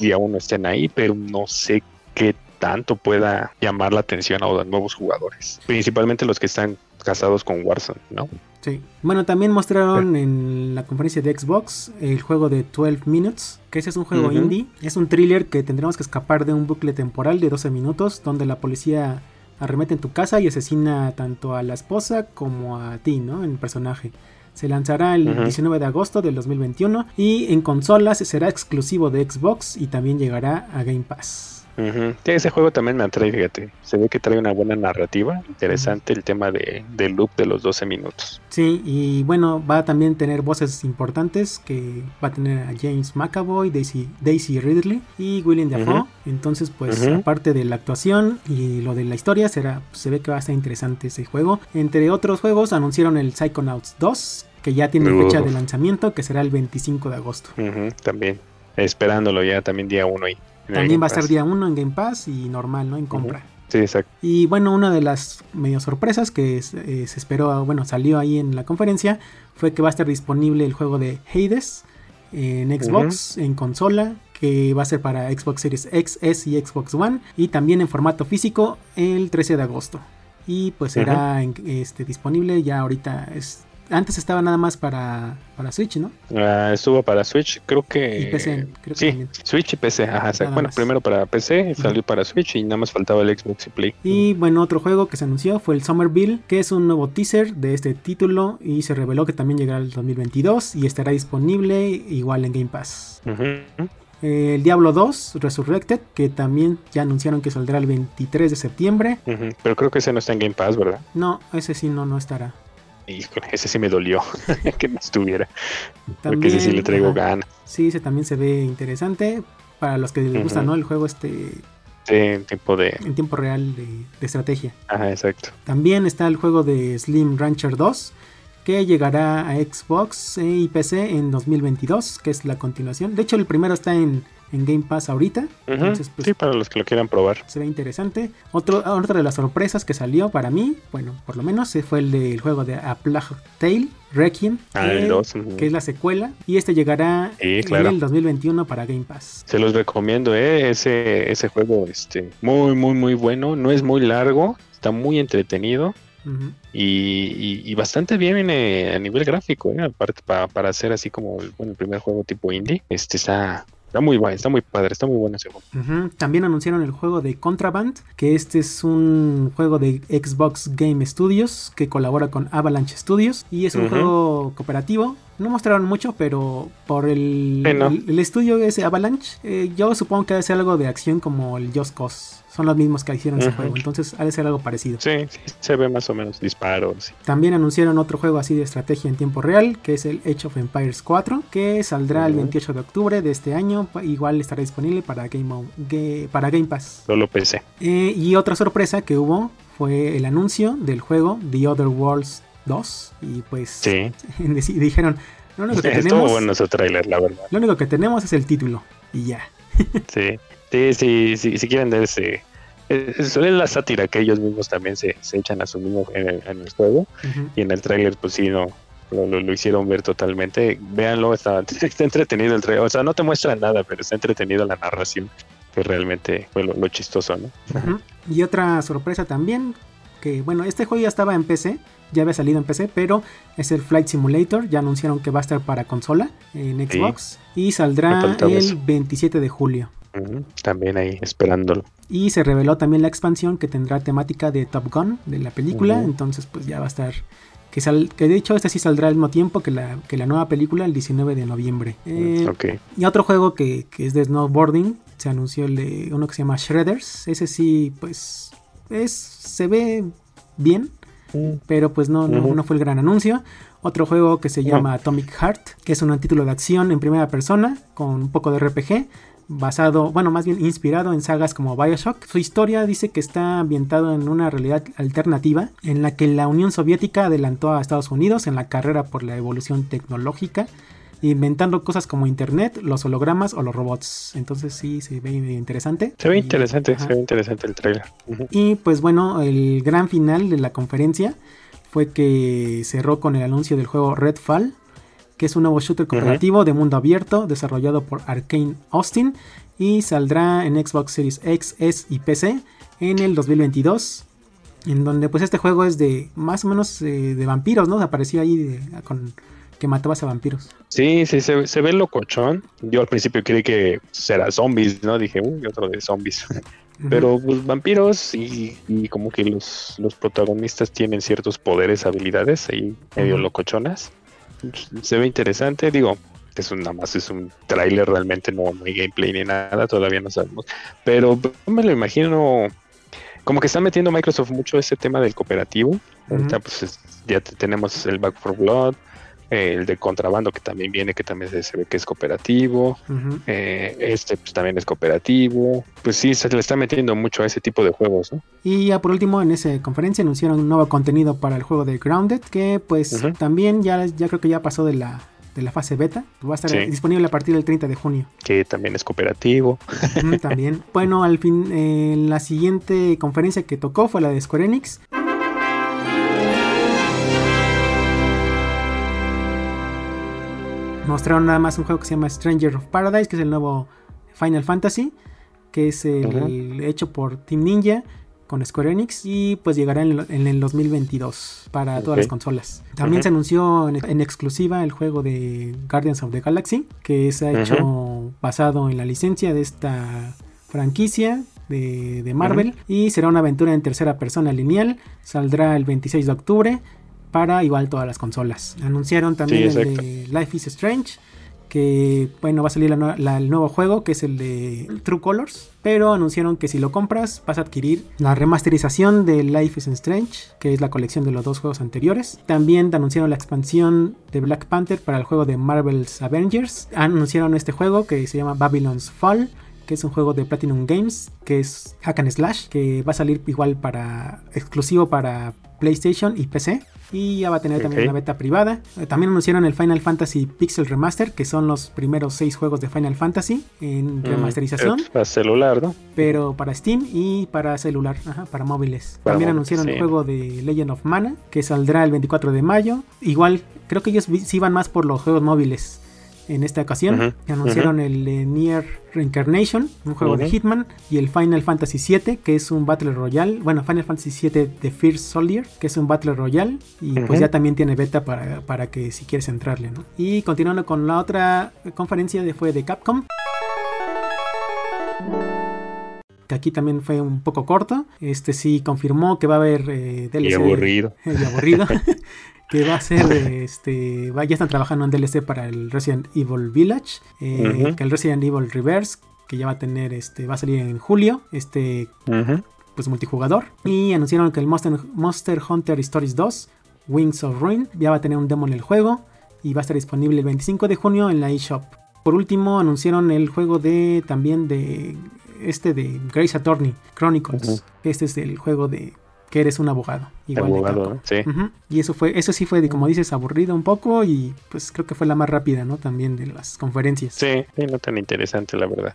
día uno estén ahí, pero no sé qué tanto pueda llamar la atención a los nuevos jugadores. Principalmente los que están casados con Warzone, ¿no? Sí. Bueno, también mostraron en la conferencia de Xbox el juego de 12 Minutes, que ese es un juego indie. Es un thriller que tendremos que escapar de un bucle temporal de 12 minutos donde la policía arremete en tu casa y asesina tanto a la esposa como a ti, ¿no? En personaje. Se lanzará el Ujú. 19 de agosto del 2021 y en consolas será exclusivo de Xbox y también llegará a Game Pass. Sí, ese juego también me atrae, fíjate. Se ve que trae una buena narrativa. Interesante el tema de, del loop de los 12 minutos. Sí, y bueno, va a también tener voces importantes que va a tener a James McAvoy, Daisy, Daisy Ridley y William Dafoe. Entonces, pues aparte de la actuación y lo de la historia, será, se ve que va a estar interesante ese juego. Entre otros juegos, anunciaron el Psychonauts 2, que ya tiene fecha de lanzamiento, que será el 25 de agosto. También. Esperándolo ya también día uno ahí. También va a estar día 1 en Game Pass y normal, ¿no? En compra. Sí, exacto. Y bueno, una de las medio sorpresas que eh, se esperó, bueno, salió ahí en la conferencia, fue que va a estar disponible el juego de Hades en Xbox, en consola, que va a ser para Xbox Series X, S y Xbox One, y también en formato físico el 13 de agosto. Y pues será en- este, disponible ya ahorita. Es, antes estaba nada más para, para Switch, ¿no? Ah, estuvo para Switch, creo que. Y PC, creo que sí, también. Switch y PC. Ajá. Nada Bueno, más. primero para PC, salió para Switch y nada más faltaba el Xbox y Play. Y bueno, otro juego que se anunció fue el Somerville, que es un nuevo teaser de este título y se reveló que también llegará el 2022 y estará disponible igual en Game Pass. Eh, El Diablo 2 Resurrected, que también ya anunciaron que saldrá el 23 de septiembre. Pero creo que ese no está en Game Pass, ¿verdad? No, ese sí no, no estará. Híjole, ese sí me dolió (laughs) que no estuviera. porque ese sí le traigo ganas. Sí, ese también se ve interesante. Para los que les gusta, Ujú. ¿no? El juego este Sí, tipo de. en tiempo real de, de estrategia. Ajá, exacto. También está el juego de Slim Rancher 2, que llegará a Xbox y PC en 2022, que es la continuación. De hecho, el primero está en, en Game Pass ahorita, entonces pues Sí, para los que lo quieran probar. se ve interesante. Otro, otra de las sorpresas que salió para mí, bueno, por lo menos, eh, fue el del juego de A Plague Tale, Requiem, Ah, el que- 2, ujú. que es la secuela, y este llegará Sí, claro. en el 2021 para Game Pass. Se los recomiendo, ¿eh? Ese, ese juego, este, muy, muy, muy bueno. No es muy largo, está muy entretenido y, y- y bastante bien eh, a nivel gráfico, ¿eh? Aparte, pa- para hacer así como bueno, el primer juego tipo indie, este está, está muy bueno, está muy padre, está muy bueno ese juego. También anunciaron el juego de Contraband, que este es un juego de Xbox Game Studios que colabora con Avalanche Studios y es un juego cooperativo. No mostraron mucho, pero por el, Sí, ¿no? el, el estudio ese Avalanche, eh, yo supongo que debe ser algo de acción como el Just Cause. Son los mismos que hicieron ese juego, entonces ha de ser algo parecido. Sí, sí, se ve más o menos disparos. También anunciaron otro juego así de estrategia en tiempo real, que es el Age of Empires 4, que saldrá el Ujú. 28 de octubre de este año. Igual estará disponible para Game, O- para Game Pass. Solo PC. Eh, y otra sorpresa que hubo fue el anuncio del juego The Other Worlds 2. Y pues Sí, (laughs) dijeron, lo único, que (laughs) estuvo tenemos, bueno ese trailer, la verdad. lo único que tenemos es el título. Y ya. (laughs) Sí, sí, sí, sí, si quieren de ese... Es, es la sátira que ellos mismos también se, se echan a su mismo en el, en el juego. Y en el tráiler pues sí no lo, lo- lo hicieron ver totalmente véanlo está, (laughs) está entretenido el trailer o sea no te muestra nada pero está entretenido la narración que realmente fue lo, lo chistoso no. Y otra sorpresa también, que bueno, este juego ya estaba en PC, ya había salido en PC, pero es el Flight Simulator, ya anunciaron que va a estar para consola en Sí. Xbox y saldrá el eso. 27 de julio. También ahí esperándolo Y se reveló también la expansión que tendrá temática de Top Gun, de la película. Entonces, pues ya va a estar. Que, sal- que de hecho, este sí saldrá al mismo tiempo que la, que la nueva película, el 19 de noviembre. Eh, ok Y otro juego que, que es de snowboarding, se anunció el de uno que se llama Shredders. Ese sí, pues, es se ve bien, pero pues no, no, no fue el gran anuncio. Otro juego que se llama Atomic Heart, que es un título de acción en primera persona con un poco de RPG, basado, bueno, más bien inspirado en sagas como Bioshock. Su historia dice que está ambientado en una realidad alternativa en la que la Unión Soviética adelantó a Estados Unidos en la carrera por la evolución tecnológica inventando cosas como internet, los hologramas o los robots. Entonces sí, se ve interesante. se ve Y- interesante ajá. se ve interesante el trailer. Y pues bueno, el gran final de la conferencia fue que cerró con el anuncio del juego Redfall, que es un nuevo shooter cooperativo de mundo abierto desarrollado por Arkane Austin y saldrá en Xbox Series X, S y PC en el 2022. En donde pues este juego es de más o menos eh, de vampiros, ¿no? Apareció ahí de- con que matabas a vampiros. sí sí se, se ve locochón yo al principio creí que será zombies no dije uy otro de zombies (laughs) pero pues vampiros y, y como que los, los protagonistas tienen ciertos poderes, habilidades ahí medio Ujú. locochonas. Se ve interesante, digo, es un, nada más es un tráiler, realmente no, no hay gameplay ni nada, todavía no sabemos. Pero me lo imagino como que está metiendo Microsoft mucho ese tema del cooperativo. Ahorita pues es- ya te- tenemos el Back for Blood, eh, el de contrabando que también viene, que también se, se ve que es cooperativo. Eh, este pues también es cooperativo. Pues sí, se le está metiendo mucho a ese tipo de juegos, ¿no? Y ya por último, en esa conferencia anunciaron un nuevo contenido para el juego de Grounded, que pues también ya, ya creo que ya pasó de la, de la fase beta. Va a estar Sí. disponible a partir del 30 de junio. Que también es cooperativo. También. (laughs) Bueno, al fin, eh, la siguiente conferencia que tocó fue la de Square Enix. Mostraron nada más un juego que se llama Stranger of Paradise, que es el nuevo Final Fantasy, que es el hecho por Team Ninja con Square Enix y pues llegará en, el- en el 2022 para todas las consolas. También se anunció en, en exclusiva el juego de Guardians of the Galaxy, que se ha hecho basado en la licencia de esta franquicia de, de Marvel y será una aventura en tercera persona lineal. Saldrá el 26 de octubre para igual todas las consolas. Anunciaron también Sí, el de Life is Strange. Que bueno, va a salir la nue- la- el nuevo juego que es el de True Colors. Pero anunciaron que si lo compras vas a adquirir la remasterización de Life is Strange, que es la colección de los dos juegos anteriores. También anunciaron la expansión de Black Panther para el juego de Marvel's Avengers. Anunciaron este juego que se llama Babylon's Fall que es un juego de Platinum Games, que es Hack and Slash, que va a salir igual para exclusivo para PlayStation y PC. Y ya va a tener también una beta privada. Eh, También anunciaron el Final Fantasy Pixel Remaster, que son los primeros seis juegos de Final Fantasy en remasterización, Mm, es para celular, ¿no? pero para Steam y para celular, ajá, para móviles. Para También anunciaron el juego de Legend of Mana, que saldrá el 24 de mayo. Igual, creo que ellos sí van más por los juegos móviles en esta ocasión. Anunciaron el Nier Reincarnation, un juego de. Hitman, y el Final Fantasy VII, que es un Battle Royale. Bueno, Final Fantasy VII The First Soldier, que es un Battle Royale. Y pues ya también tiene beta para, para que si quieres entrarle, ¿no? Y continuando con la otra conferencia de, fue de Capcom. Que aquí también fue un poco corto. Este sí confirmó que va a haber eh, DLC. (laughs) Y aburrido. y (laughs) aburrido. que va a ser, este, va- ya están trabajando en DLC para el Resident Evil Village, eh, que el Resident Evil Reverse, que ya va a tener, este, va a salir en julio, este, pues multijugador, y anunciaron que el Monster, Monster Hunter Stories 2, Wings of Ruin, ya va a tener un demo en el juego y va a estar disponible el 25 de junio en la eShop. Por último, anunciaron el juego de también de este de Grace Attorney Chronicles. Este es el juego de que eres un abogado. Igual de Abogado. ¿no? Sí. Y eso fue, eso sí fue, de, como dices, aburrido un poco y pues creo que fue la más rápida, ¿no? También de las conferencias. Sí, sí, no tan interesante, la verdad.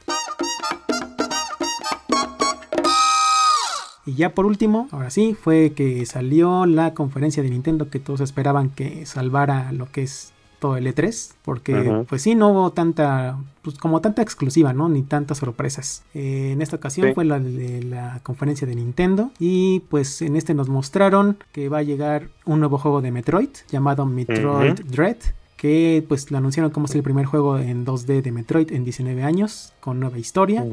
Y ya por último, ahora sí, fue que salió la conferencia de Nintendo que todos esperaban que salvara lo que es todo el E3, porque pues sí, no hubo tanta, pues como tanta exclusiva, ¿no? Ni tantas sorpresas. Eh, en esta ocasión Sí. fue la de la conferencia de Nintendo y pues en este nos mostraron que va a llegar un nuevo juego de Metroid llamado Metroid. Dread. Que pues lo anunciaron como es el primer juego en 2D de Metroid en 19 años, con nueva historia.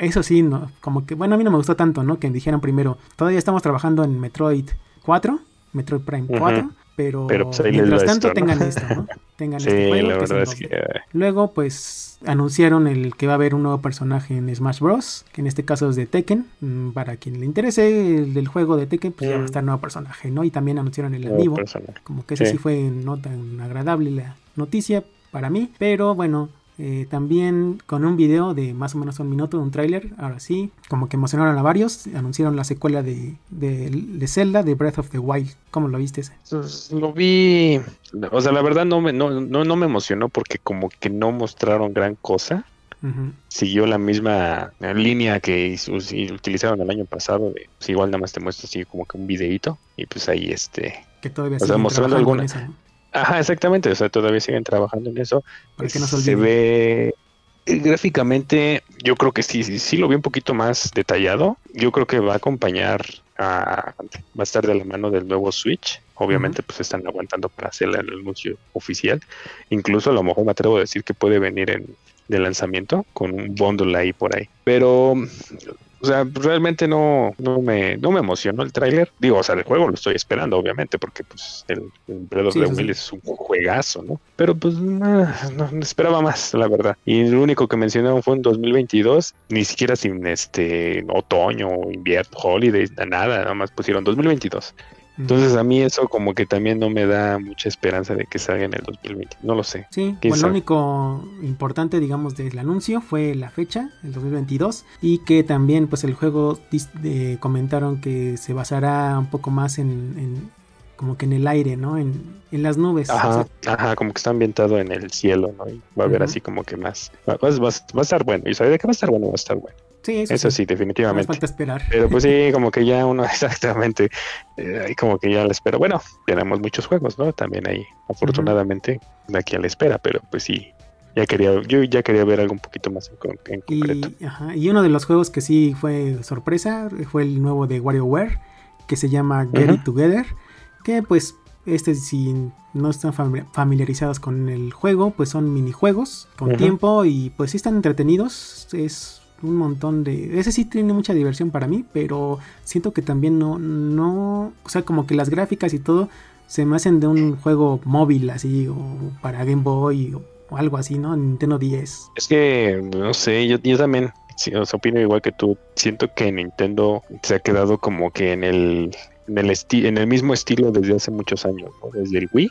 Eso sí, no, como que, bueno, a mí no me gustó tanto, ¿no? Que dijeran primero, todavía estamos trabajando en Metroid 4, Metroid Prime Ujú. 4, pero, Pero, pues, mientras tanto esto, ¿no? tengan esto, ¿no? Tengan Sí, este juego la en verdad es 2D. que... Luego, pues, anunciaron el que va a haber un nuevo personaje en Smash Bros. Que en este caso es de Tekken. Mm, Para quien le interese el del juego de Tekken, pues ya va a Mm. estar nuevo personaje, ¿no? Y también anunciaron el nuevo amiibo. personaje. Como que ese Sí. sí fue no tan agradable la noticia para mí. Pero bueno, eh, también con un video de más o menos un minuto, un tráiler, ahora sí, como que emocionaron a varios. Anunciaron la secuela de, de, de Zelda, de Breath of the Wild. ¿Cómo lo viste ese? Pues, lo vi, o sea, la verdad no me, no, no, no me emocionó porque como que no mostraron gran cosa. Siguió la misma línea que utilizaron el año pasado. De, pues, igual nada más te muestro así como que un videito y pues ahí este... Que todavía O sea, mostrando alguna- eso, ¿no? Ajá, exactamente, o sea, todavía siguen trabajando en eso. Para que no se ve eh, gráficamente, yo creo que sí, sí, sí lo vi un poquito más detallado. Yo creo que va a acompañar a, va a estar de la mano del nuevo Switch. Obviamente, pues están aguantando para hacer el anuncio oficial. Incluso a lo mejor me atrevo a decir que puede venir en de lanzamiento con un bundle ahí por ahí. Pero, o sea, realmente no, no me, no me emocionó el tráiler. Digo, o sea, el juego lo estoy esperando, obviamente, porque pues el, el Breath of Sí, the sí. Es un juegazo, ¿no? Pero pues no, no, no esperaba más, la verdad. Y lo único que mencionaron fue en 2022, ni siquiera sin este otoño, invierno, holidays, nada, nada más pusieron 2022. Entonces a mí eso como que también no me da mucha esperanza de que salga en el 2020. No lo sé. Sí, ¿Quién bueno, lo único importante, digamos, del anuncio fue la fecha, el 2022, y que también, pues, el juego comentaron que se basará un poco más en, en- como que en el aire, ¿no? En, en las nubes. O Ajá, sea, ajá, como que está ambientado en el cielo, ¿no? Y va a haber así como que más. Va, va- va- va a estar bueno. Y sabe de qué va a estar bueno, va a estar bueno. Sí, eso, Eso sí, sí. Nos definitivamente. falta esperar. Pero pues sí, (laughs) como que ya uno (laughs) exactamente, eh, como que ya la espera. Bueno, tenemos muchos juegos, ¿no? También ahí, afortunadamente, de aquí a la espera, pero pues sí, ya quería, yo ya quería ver algo un poquito más en, con- en concreto. Y, ajá, y uno de los juegos que sí fue sorpresa fue el nuevo de WarioWare, que se llama Get. It Together, que pues este si no están fami- familiarizados con el juego, pues son minijuegos con tiempo y pues sí están entretenidos, es un montón de... Ese sí tiene mucha diversión para mí, pero siento que también no, no, o sea, como que las gráficas y todo se me hacen de un juego móvil así, o para Game Boy o, o algo así, ¿no? Nintendo 10. Es que, no sé, yo, yo también sí, os opino igual que tú. Siento que Nintendo se ha quedado como que en el, en el, esti- en el mismo estilo desde hace muchos años, ¿no? Desde el Wii.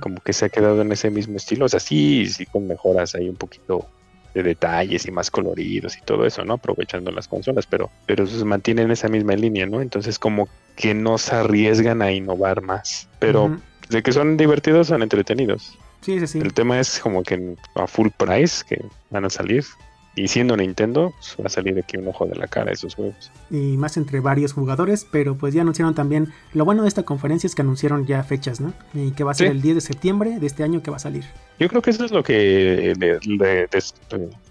Como que se ha quedado en ese mismo estilo. O sea, sí, sí con mejoras ahí un poquito de detalles y más coloridos y todo eso, ¿no? Aprovechando las consolas, pero, pero se mantienen en esa misma línea, ¿no? Entonces como que no se arriesgan a innovar más. Pero de que son divertidos, son entretenidos. Sí, sí, sí. El tema es como que a full price que van a salir. Y siendo Nintendo, pues, va a salir aquí un ojo de la cara esos juegos. Y más entre varios jugadores, pero pues ya anunciaron también. Lo bueno de esta conferencia es que anunciaron ya fechas, ¿no? Y que va a ser Sí. el 10 de septiembre de este año que va a salir. Yo creo que eso es lo que le, le- des-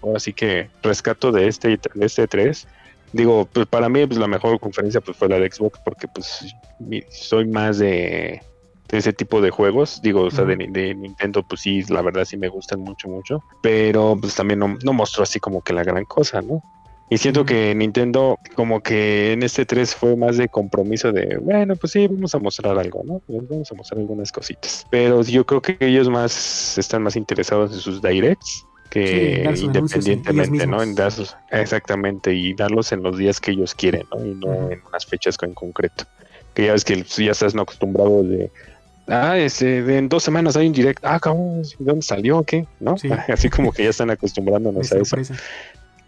ahora sí que rescato de este de este 3. Digo, pues para mí pues la mejor conferencia pues fue la de Xbox porque pues soy más de ese tipo de juegos. Digo, o sea, de, de Nintendo pues sí, la verdad sí me gustan mucho mucho, pero pues también no, no mostró así como que la gran cosa, ¿no? Y siento que Nintendo como que en este 3 fue más de compromiso de, bueno, pues sí, vamos a mostrar algo, ¿no? Vamos a mostrar algunas cositas. Pero yo creo que ellos más están más interesados en sus directs que Sí, independientemente, ¿no? En dar sus- exactamente, y darlos en los días que ellos quieren, ¿no? Y no en unas fechas en concreto. Que ya ves que ya estás no acostumbrado de... Ah, este, en dos semanas hay un direct. Ah, cabrón, ¿de ¿dónde salió? ¿Qué? ¿No? Sí. (laughs) Así como que ya están acostumbrándonos a eso.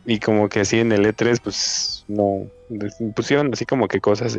Y como que así en el E3, pues no. Pusieron así como que cosas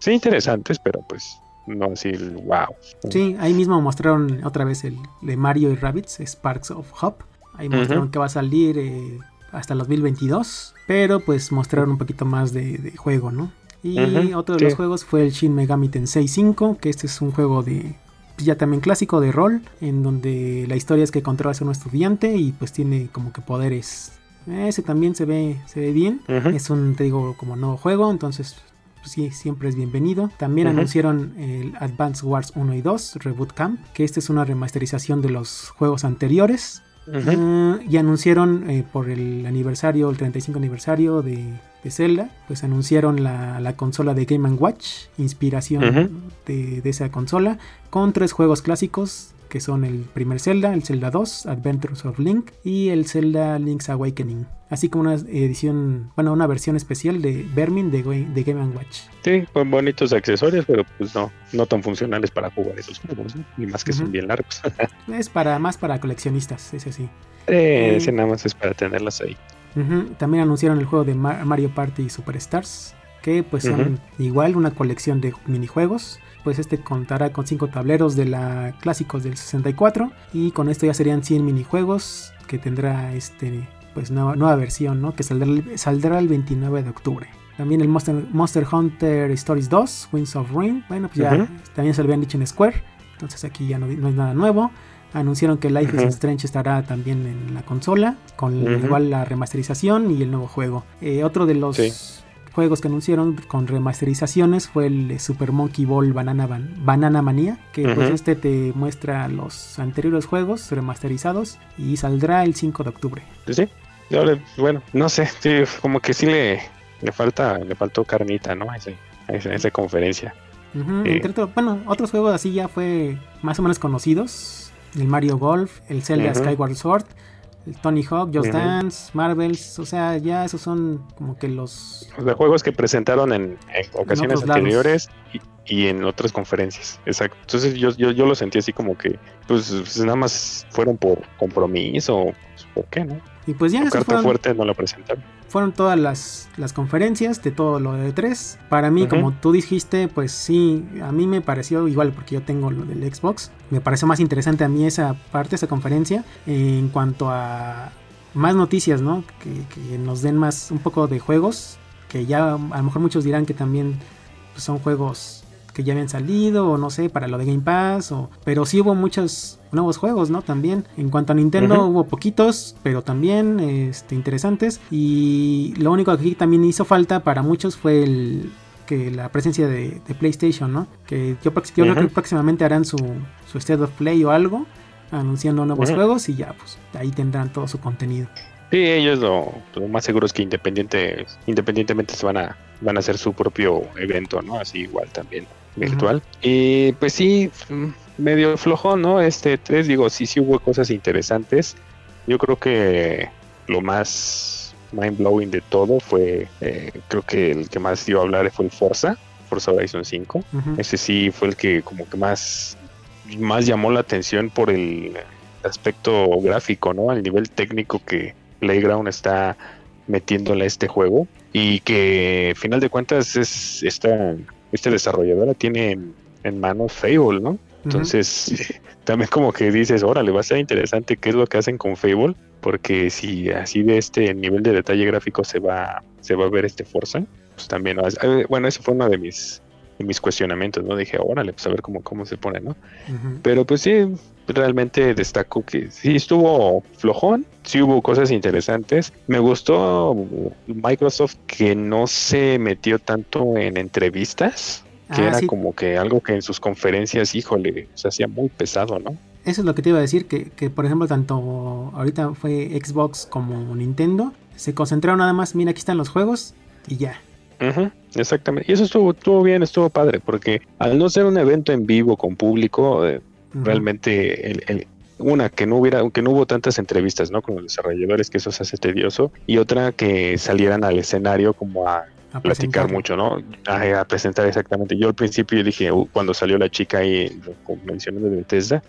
sí interesantes, pero pues no así, wow. Sí, ahí mismo mostraron otra vez el de Mario y Rabbids, Sparks of Hope. Ahí mostraron que va a salir eh, hasta el 2022, pero pues mostraron un poquito más de, de juego, ¿no? Y otro de sí. los juegos fue el Shin Megami Tensei 5, que este es un juego de ya también clásico de rol, en donde la historia es que controlas a un estudiante y pues tiene como que poderes. Ese también se ve, se ve bien. Es un, te digo, como nuevo juego, entonces pues, sí, siempre es bienvenido. También anunciaron el Advance Wars 1 y 2, Reboot Camp, que este es una remasterización de los juegos anteriores. Ah, y anunciaron eh, por el aniversario, el 35 aniversario de, de Zelda, pues anunciaron la, la consola de Game Watch, inspiración de, de esa consola, con tres juegos clásicos que son el primer Zelda, el Zelda 2, Adventures of Link y el Zelda Link's Awakening, así como una edición, bueno, una versión especial de Vermin de, de Game Watch. Sí, con bonitos accesorios, pero pues no, no tan funcionales para jugar esos juegos, ¿no? Y más que son bien largos. (laughs) Es para más para coleccionistas, ese sí. Eh, ese nada más es para tenerlas ahí. También anunciaron el juego de Ma- Mario Party Superstars, que pues son igual una colección de minijuegos. Pues este contará con 5 tableros de la clásicos del 64 y con esto ya serían 100 minijuegos que tendrá este pues nueva, nueva versión, ¿no? Que saldrá, el- saldrá el 29 de octubre. También el Monster, Monster Hunter Stories 2, Winds of Rain. Bueno, pues ya también se lo habían dicho en Square. Entonces aquí ya no, no es nada nuevo. Anunciaron que Life is Strange estará también en la consola, con igual la remasterización y el nuevo juego. Eh, otro de los Sí. Juegos que anunciaron con remasterizaciones fue el Super Monkey Ball Banana, Ban- Banana Manía, que pues este te muestra los anteriores juegos remasterizados y saldrá el 5 de octubre. Pues sí. Bueno, no sé, sí, como que sí le, le falta, le faltó carnita, ¿no? A, ese- a esa, conferencia. Entre otro- bueno, otros juegos así ya fue más o menos conocidos. El Mario Golf, el Zelda. Skyward Sword, el Tony Hawk, Just. Dance, Marvels, o sea, ya esos son como que los... Sea, juegos que presentaron en, en ocasiones anteriores y, y en otras conferencias. Exacto. Entonces yo, yo, yo lo sentí así como que, pues, pues, nada más fueron por compromiso, pues, ¿por qué no? Y pues ya carta fueron, fuerte no la presentaron. Fueron todas las, las conferencias de todo lo de 3. Para mí, como tú dijiste, pues sí, a mí me pareció igual porque yo tengo lo del Xbox. Me pareció más interesante a mí esa parte, esa conferencia, en cuanto a más noticias, ¿no? Que, que nos den más un poco de juegos, que ya a lo mejor muchos dirán que también pues, son juegos que ya habían salido o no sé, para lo de Game Pass, o, pero sí hubo muchos nuevos juegos, ¿no? También. En cuanto a Nintendo hubo poquitos, pero también este, interesantes. Y lo único que aquí también hizo falta para muchos fue el que la presencia de, de PlayStation, ¿no? Que yo, creo que próximamente harán su, su State of Play o algo, anunciando nuevos juegos y ya, pues ahí tendrán todo su contenido. Sí, ellos lo, lo más seguro es que independiente, independientemente se van a, van a hacer su propio evento, ¿no? Así igual también virtual. Y pues sí, medio flojón, ¿no? Este 3, digo, sí, sí hubo cosas interesantes. Yo creo que lo más mind blowing de todo fue, eh, creo que el que más dio a hablar fue el Forza, Forza Horizon 5. Ujú. Ese sí fue el que como que más, más llamó la atención por el aspecto gráfico, ¿no? Al nivel técnico que Playground está metiéndole a este juego y que al final de cuentas es esta, este desarrolladora tiene en, manos Fable, ¿no? Entonces (laughs) también como que dices, órale, va a ser interesante qué es lo que hacen con Fable, porque si así de este nivel de detalle gráfico se va, se va a ver este Forza, pues también, ¿no? Eh, bueno, ese fue uno de mis, de mis cuestionamientos, ¿no? Dije, órale, pues a ver cómo, cómo se pone, ¿no? Pero pues sí, realmente destaco que sí estuvo flojón, sí hubo cosas interesantes. Me gustó Microsoft que no se metió tanto en entrevistas, que Ah, era sí, como que algo que en sus conferencias, híjole, se hacía muy pesado, ¿no? Eso es lo que te iba a decir, que, que, por ejemplo tanto ahorita fue Xbox como Nintendo, se concentraron nada más, mira aquí están los juegos y ya. Exactamente. Y eso estuvo, estuvo bien, estuvo padre, porque al no ser un evento en vivo con público, eh. Realmente el, el- una que no hubiera que no hubo tantas entrevistas no con los desarrolladores que eso se hace tedioso y otra que salieran al escenario como a A platicar mucho no a, a presentar exactamente. Yo al principio dije uh, cuando salió la chica ahí mencionando de Bethesda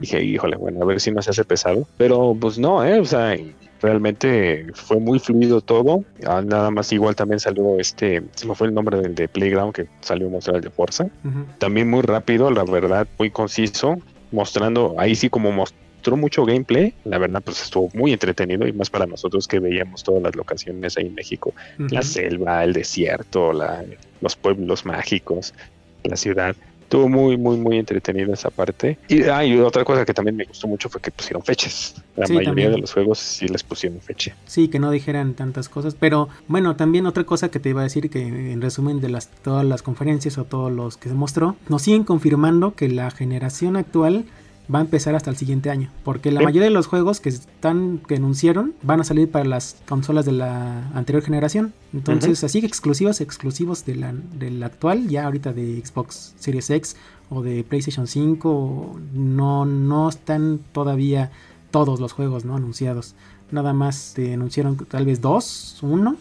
dije híjole bueno a ver si no se hace pesado pero pues no eh o sea realmente fue muy fluido todo. Ah, nada más igual también salió este se me fue el nombre del de Playground que salió a mostrar el de Forza. También muy rápido, la verdad, muy conciso, mostrando, ahí sí como mostró mucho gameplay, la verdad pues estuvo muy entretenido y más para nosotros que veíamos todas las locaciones ahí en México, la selva, el desierto, la, los pueblos mágicos, la ciudad. Estuvo muy, muy, muy entretenido esa parte. Y, ah, y otra cosa que también me gustó mucho fue que pusieron fechas. La Sí, mayoría también. de los juegos sí les pusieron fecha. Sí, que no dijeran tantas cosas. Pero bueno, también otra cosa que te iba a decir, que en resumen de las, todas las conferencias o todos los que se mostró, nos siguen confirmando que la generación actual va a empezar hasta el siguiente año. Porque la Sí. mayoría de los juegos que están, que anunciaron, van a salir para las consolas de la anterior generación. Entonces, así que exclusivos, exclusivos de la, del actual, ya ahorita de Xbox Series X o de PlayStation 5, no, no están todavía todos los juegos ¿no? anunciados. Nada más te anunciaron tal vez dos, uno,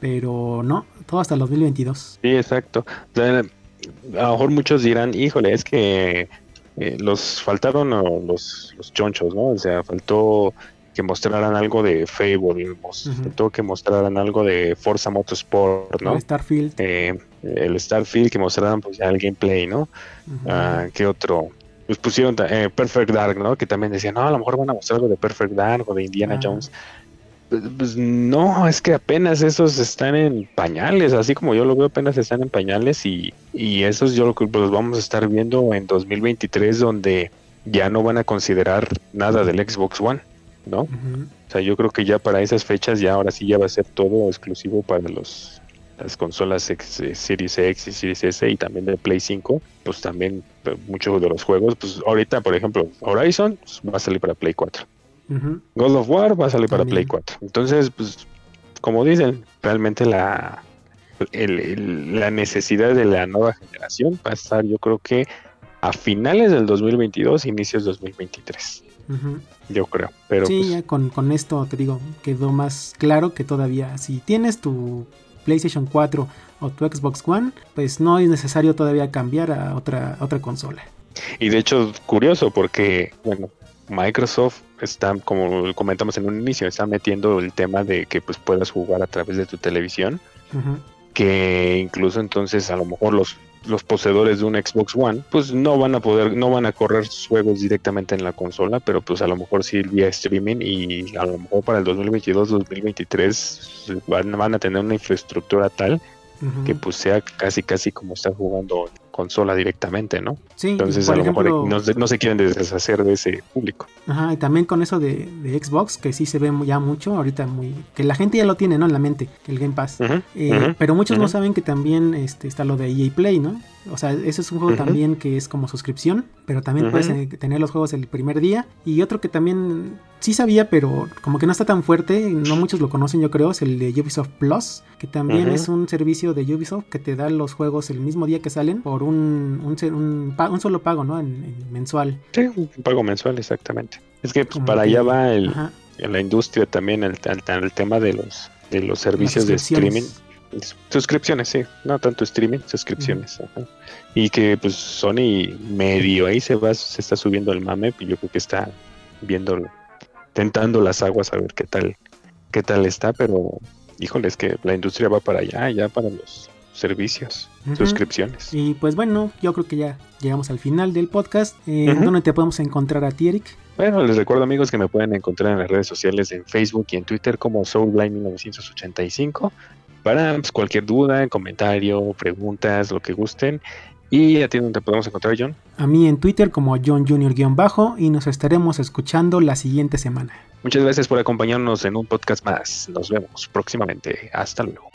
pero no, todo hasta el 2022. Sí, exacto. A lo mejor muchos dirán, híjole, es que eh, los faltaron oh, los, los chonchos, ¿no? O sea, faltó que mostraran algo de Fable, mos- faltó que mostraran algo de Forza Motorsport, ¿no? El Starfield. Eh, el Starfield, que mostraran pues ya el gameplay, ¿no? Ah, ¿Qué otro? Pues pusieron eh, Perfect Dark, ¿no? Que también decían, no, a lo mejor van a mostrar algo de Perfect Dark o de Indiana Ah. Jones. Pues, no, es que apenas esos están en pañales, así como yo lo veo, apenas están en pañales y, y esos yo los vamos a estar viendo en 2023 donde ya no van a considerar nada del Xbox One, ¿no? O sea, yo creo que ya para esas fechas ya ahora sí ya va a ser todo exclusivo para los las consolas X, eh, Series X y Series S y también de Play 5, pues también eh, muchos de los juegos, pues ahorita por ejemplo Horizon pues, va a salir para Play 4. Ujú. God of War va a salir para. Play 4. Entonces, pues, como dicen, realmente la, el- el- la necesidad de la nueva generación va a estar, yo creo que a finales del 2022, inicios 2023. Ujú. Yo creo. Pero sí, pues, ya con, con esto te digo, quedó más claro que todavía si tienes tu PlayStation 4 o tu Xbox One, pues no es necesario todavía cambiar a otra, a otra consola. Y de hecho, curioso porque, bueno, Microsoft está, como comentamos en un inicio, está metiendo el tema de que pues puedas jugar a través de tu televisión, que incluso entonces a lo mejor los los poseedores de un Xbox One, pues no van a poder, no van a correr sus juegos directamente en la consola, pero pues a lo mejor sí vía streaming y a lo mejor para el 2022-2023 van, van a tener una infraestructura tal que pues sea casi casi como estar jugando consola directamente, ¿no? Sí, Entonces por a lo ejemplo, mejor no, se- no se quieren deshacer de ese público. Ajá, y también con eso de, de Xbox, que sí se ve ya mucho, ahorita muy... Que la gente ya lo tiene, ¿no? En la mente, el Game Pass. Eh, ujú, pero muchos no saben que también este, está lo de EA Play, ¿no? O sea, ese es un juego también que es como suscripción, pero también puedes eh, tener los juegos el primer día. Y otro que también sí sabía, pero como que no está tan fuerte, no muchos lo conocen yo creo, es el de Ubisoft Plus, que también es un servicio de Ubisoft que te da los juegos el mismo día que salen por un, un, solo pago, ¿no? En, en mensual. Sí, un pago mensual, exactamente. Es que pues, para que- allá va el, Ajá, la industria también, el, el, el tema de los de los servicios de streaming. Suscripciones, sí, no tanto streaming, suscripciones. ajá. Y que pues Sony medio ahí se va, se está subiendo el mame, y yo creo que está viendo, tentando las aguas a ver qué tal, qué tal está, pero híjole, es que la industria va para allá, ya para los servicios, suscripciones. Y pues bueno, yo creo que ya llegamos al final del podcast. Eh. ¿Dónde te podemos encontrar a ti, Eric? Bueno, les recuerdo amigos que me pueden encontrar en las redes sociales en Facebook y en Twitter como Soulblind1985 para pues, cualquier duda, comentario, preguntas, lo que gusten. Y a ti donde podemos encontrar, John. A mí en Twitter como John Junior-bajo y nos estaremos escuchando la siguiente semana. Muchas gracias por acompañarnos en un podcast más. Nos vemos próximamente. Hasta luego.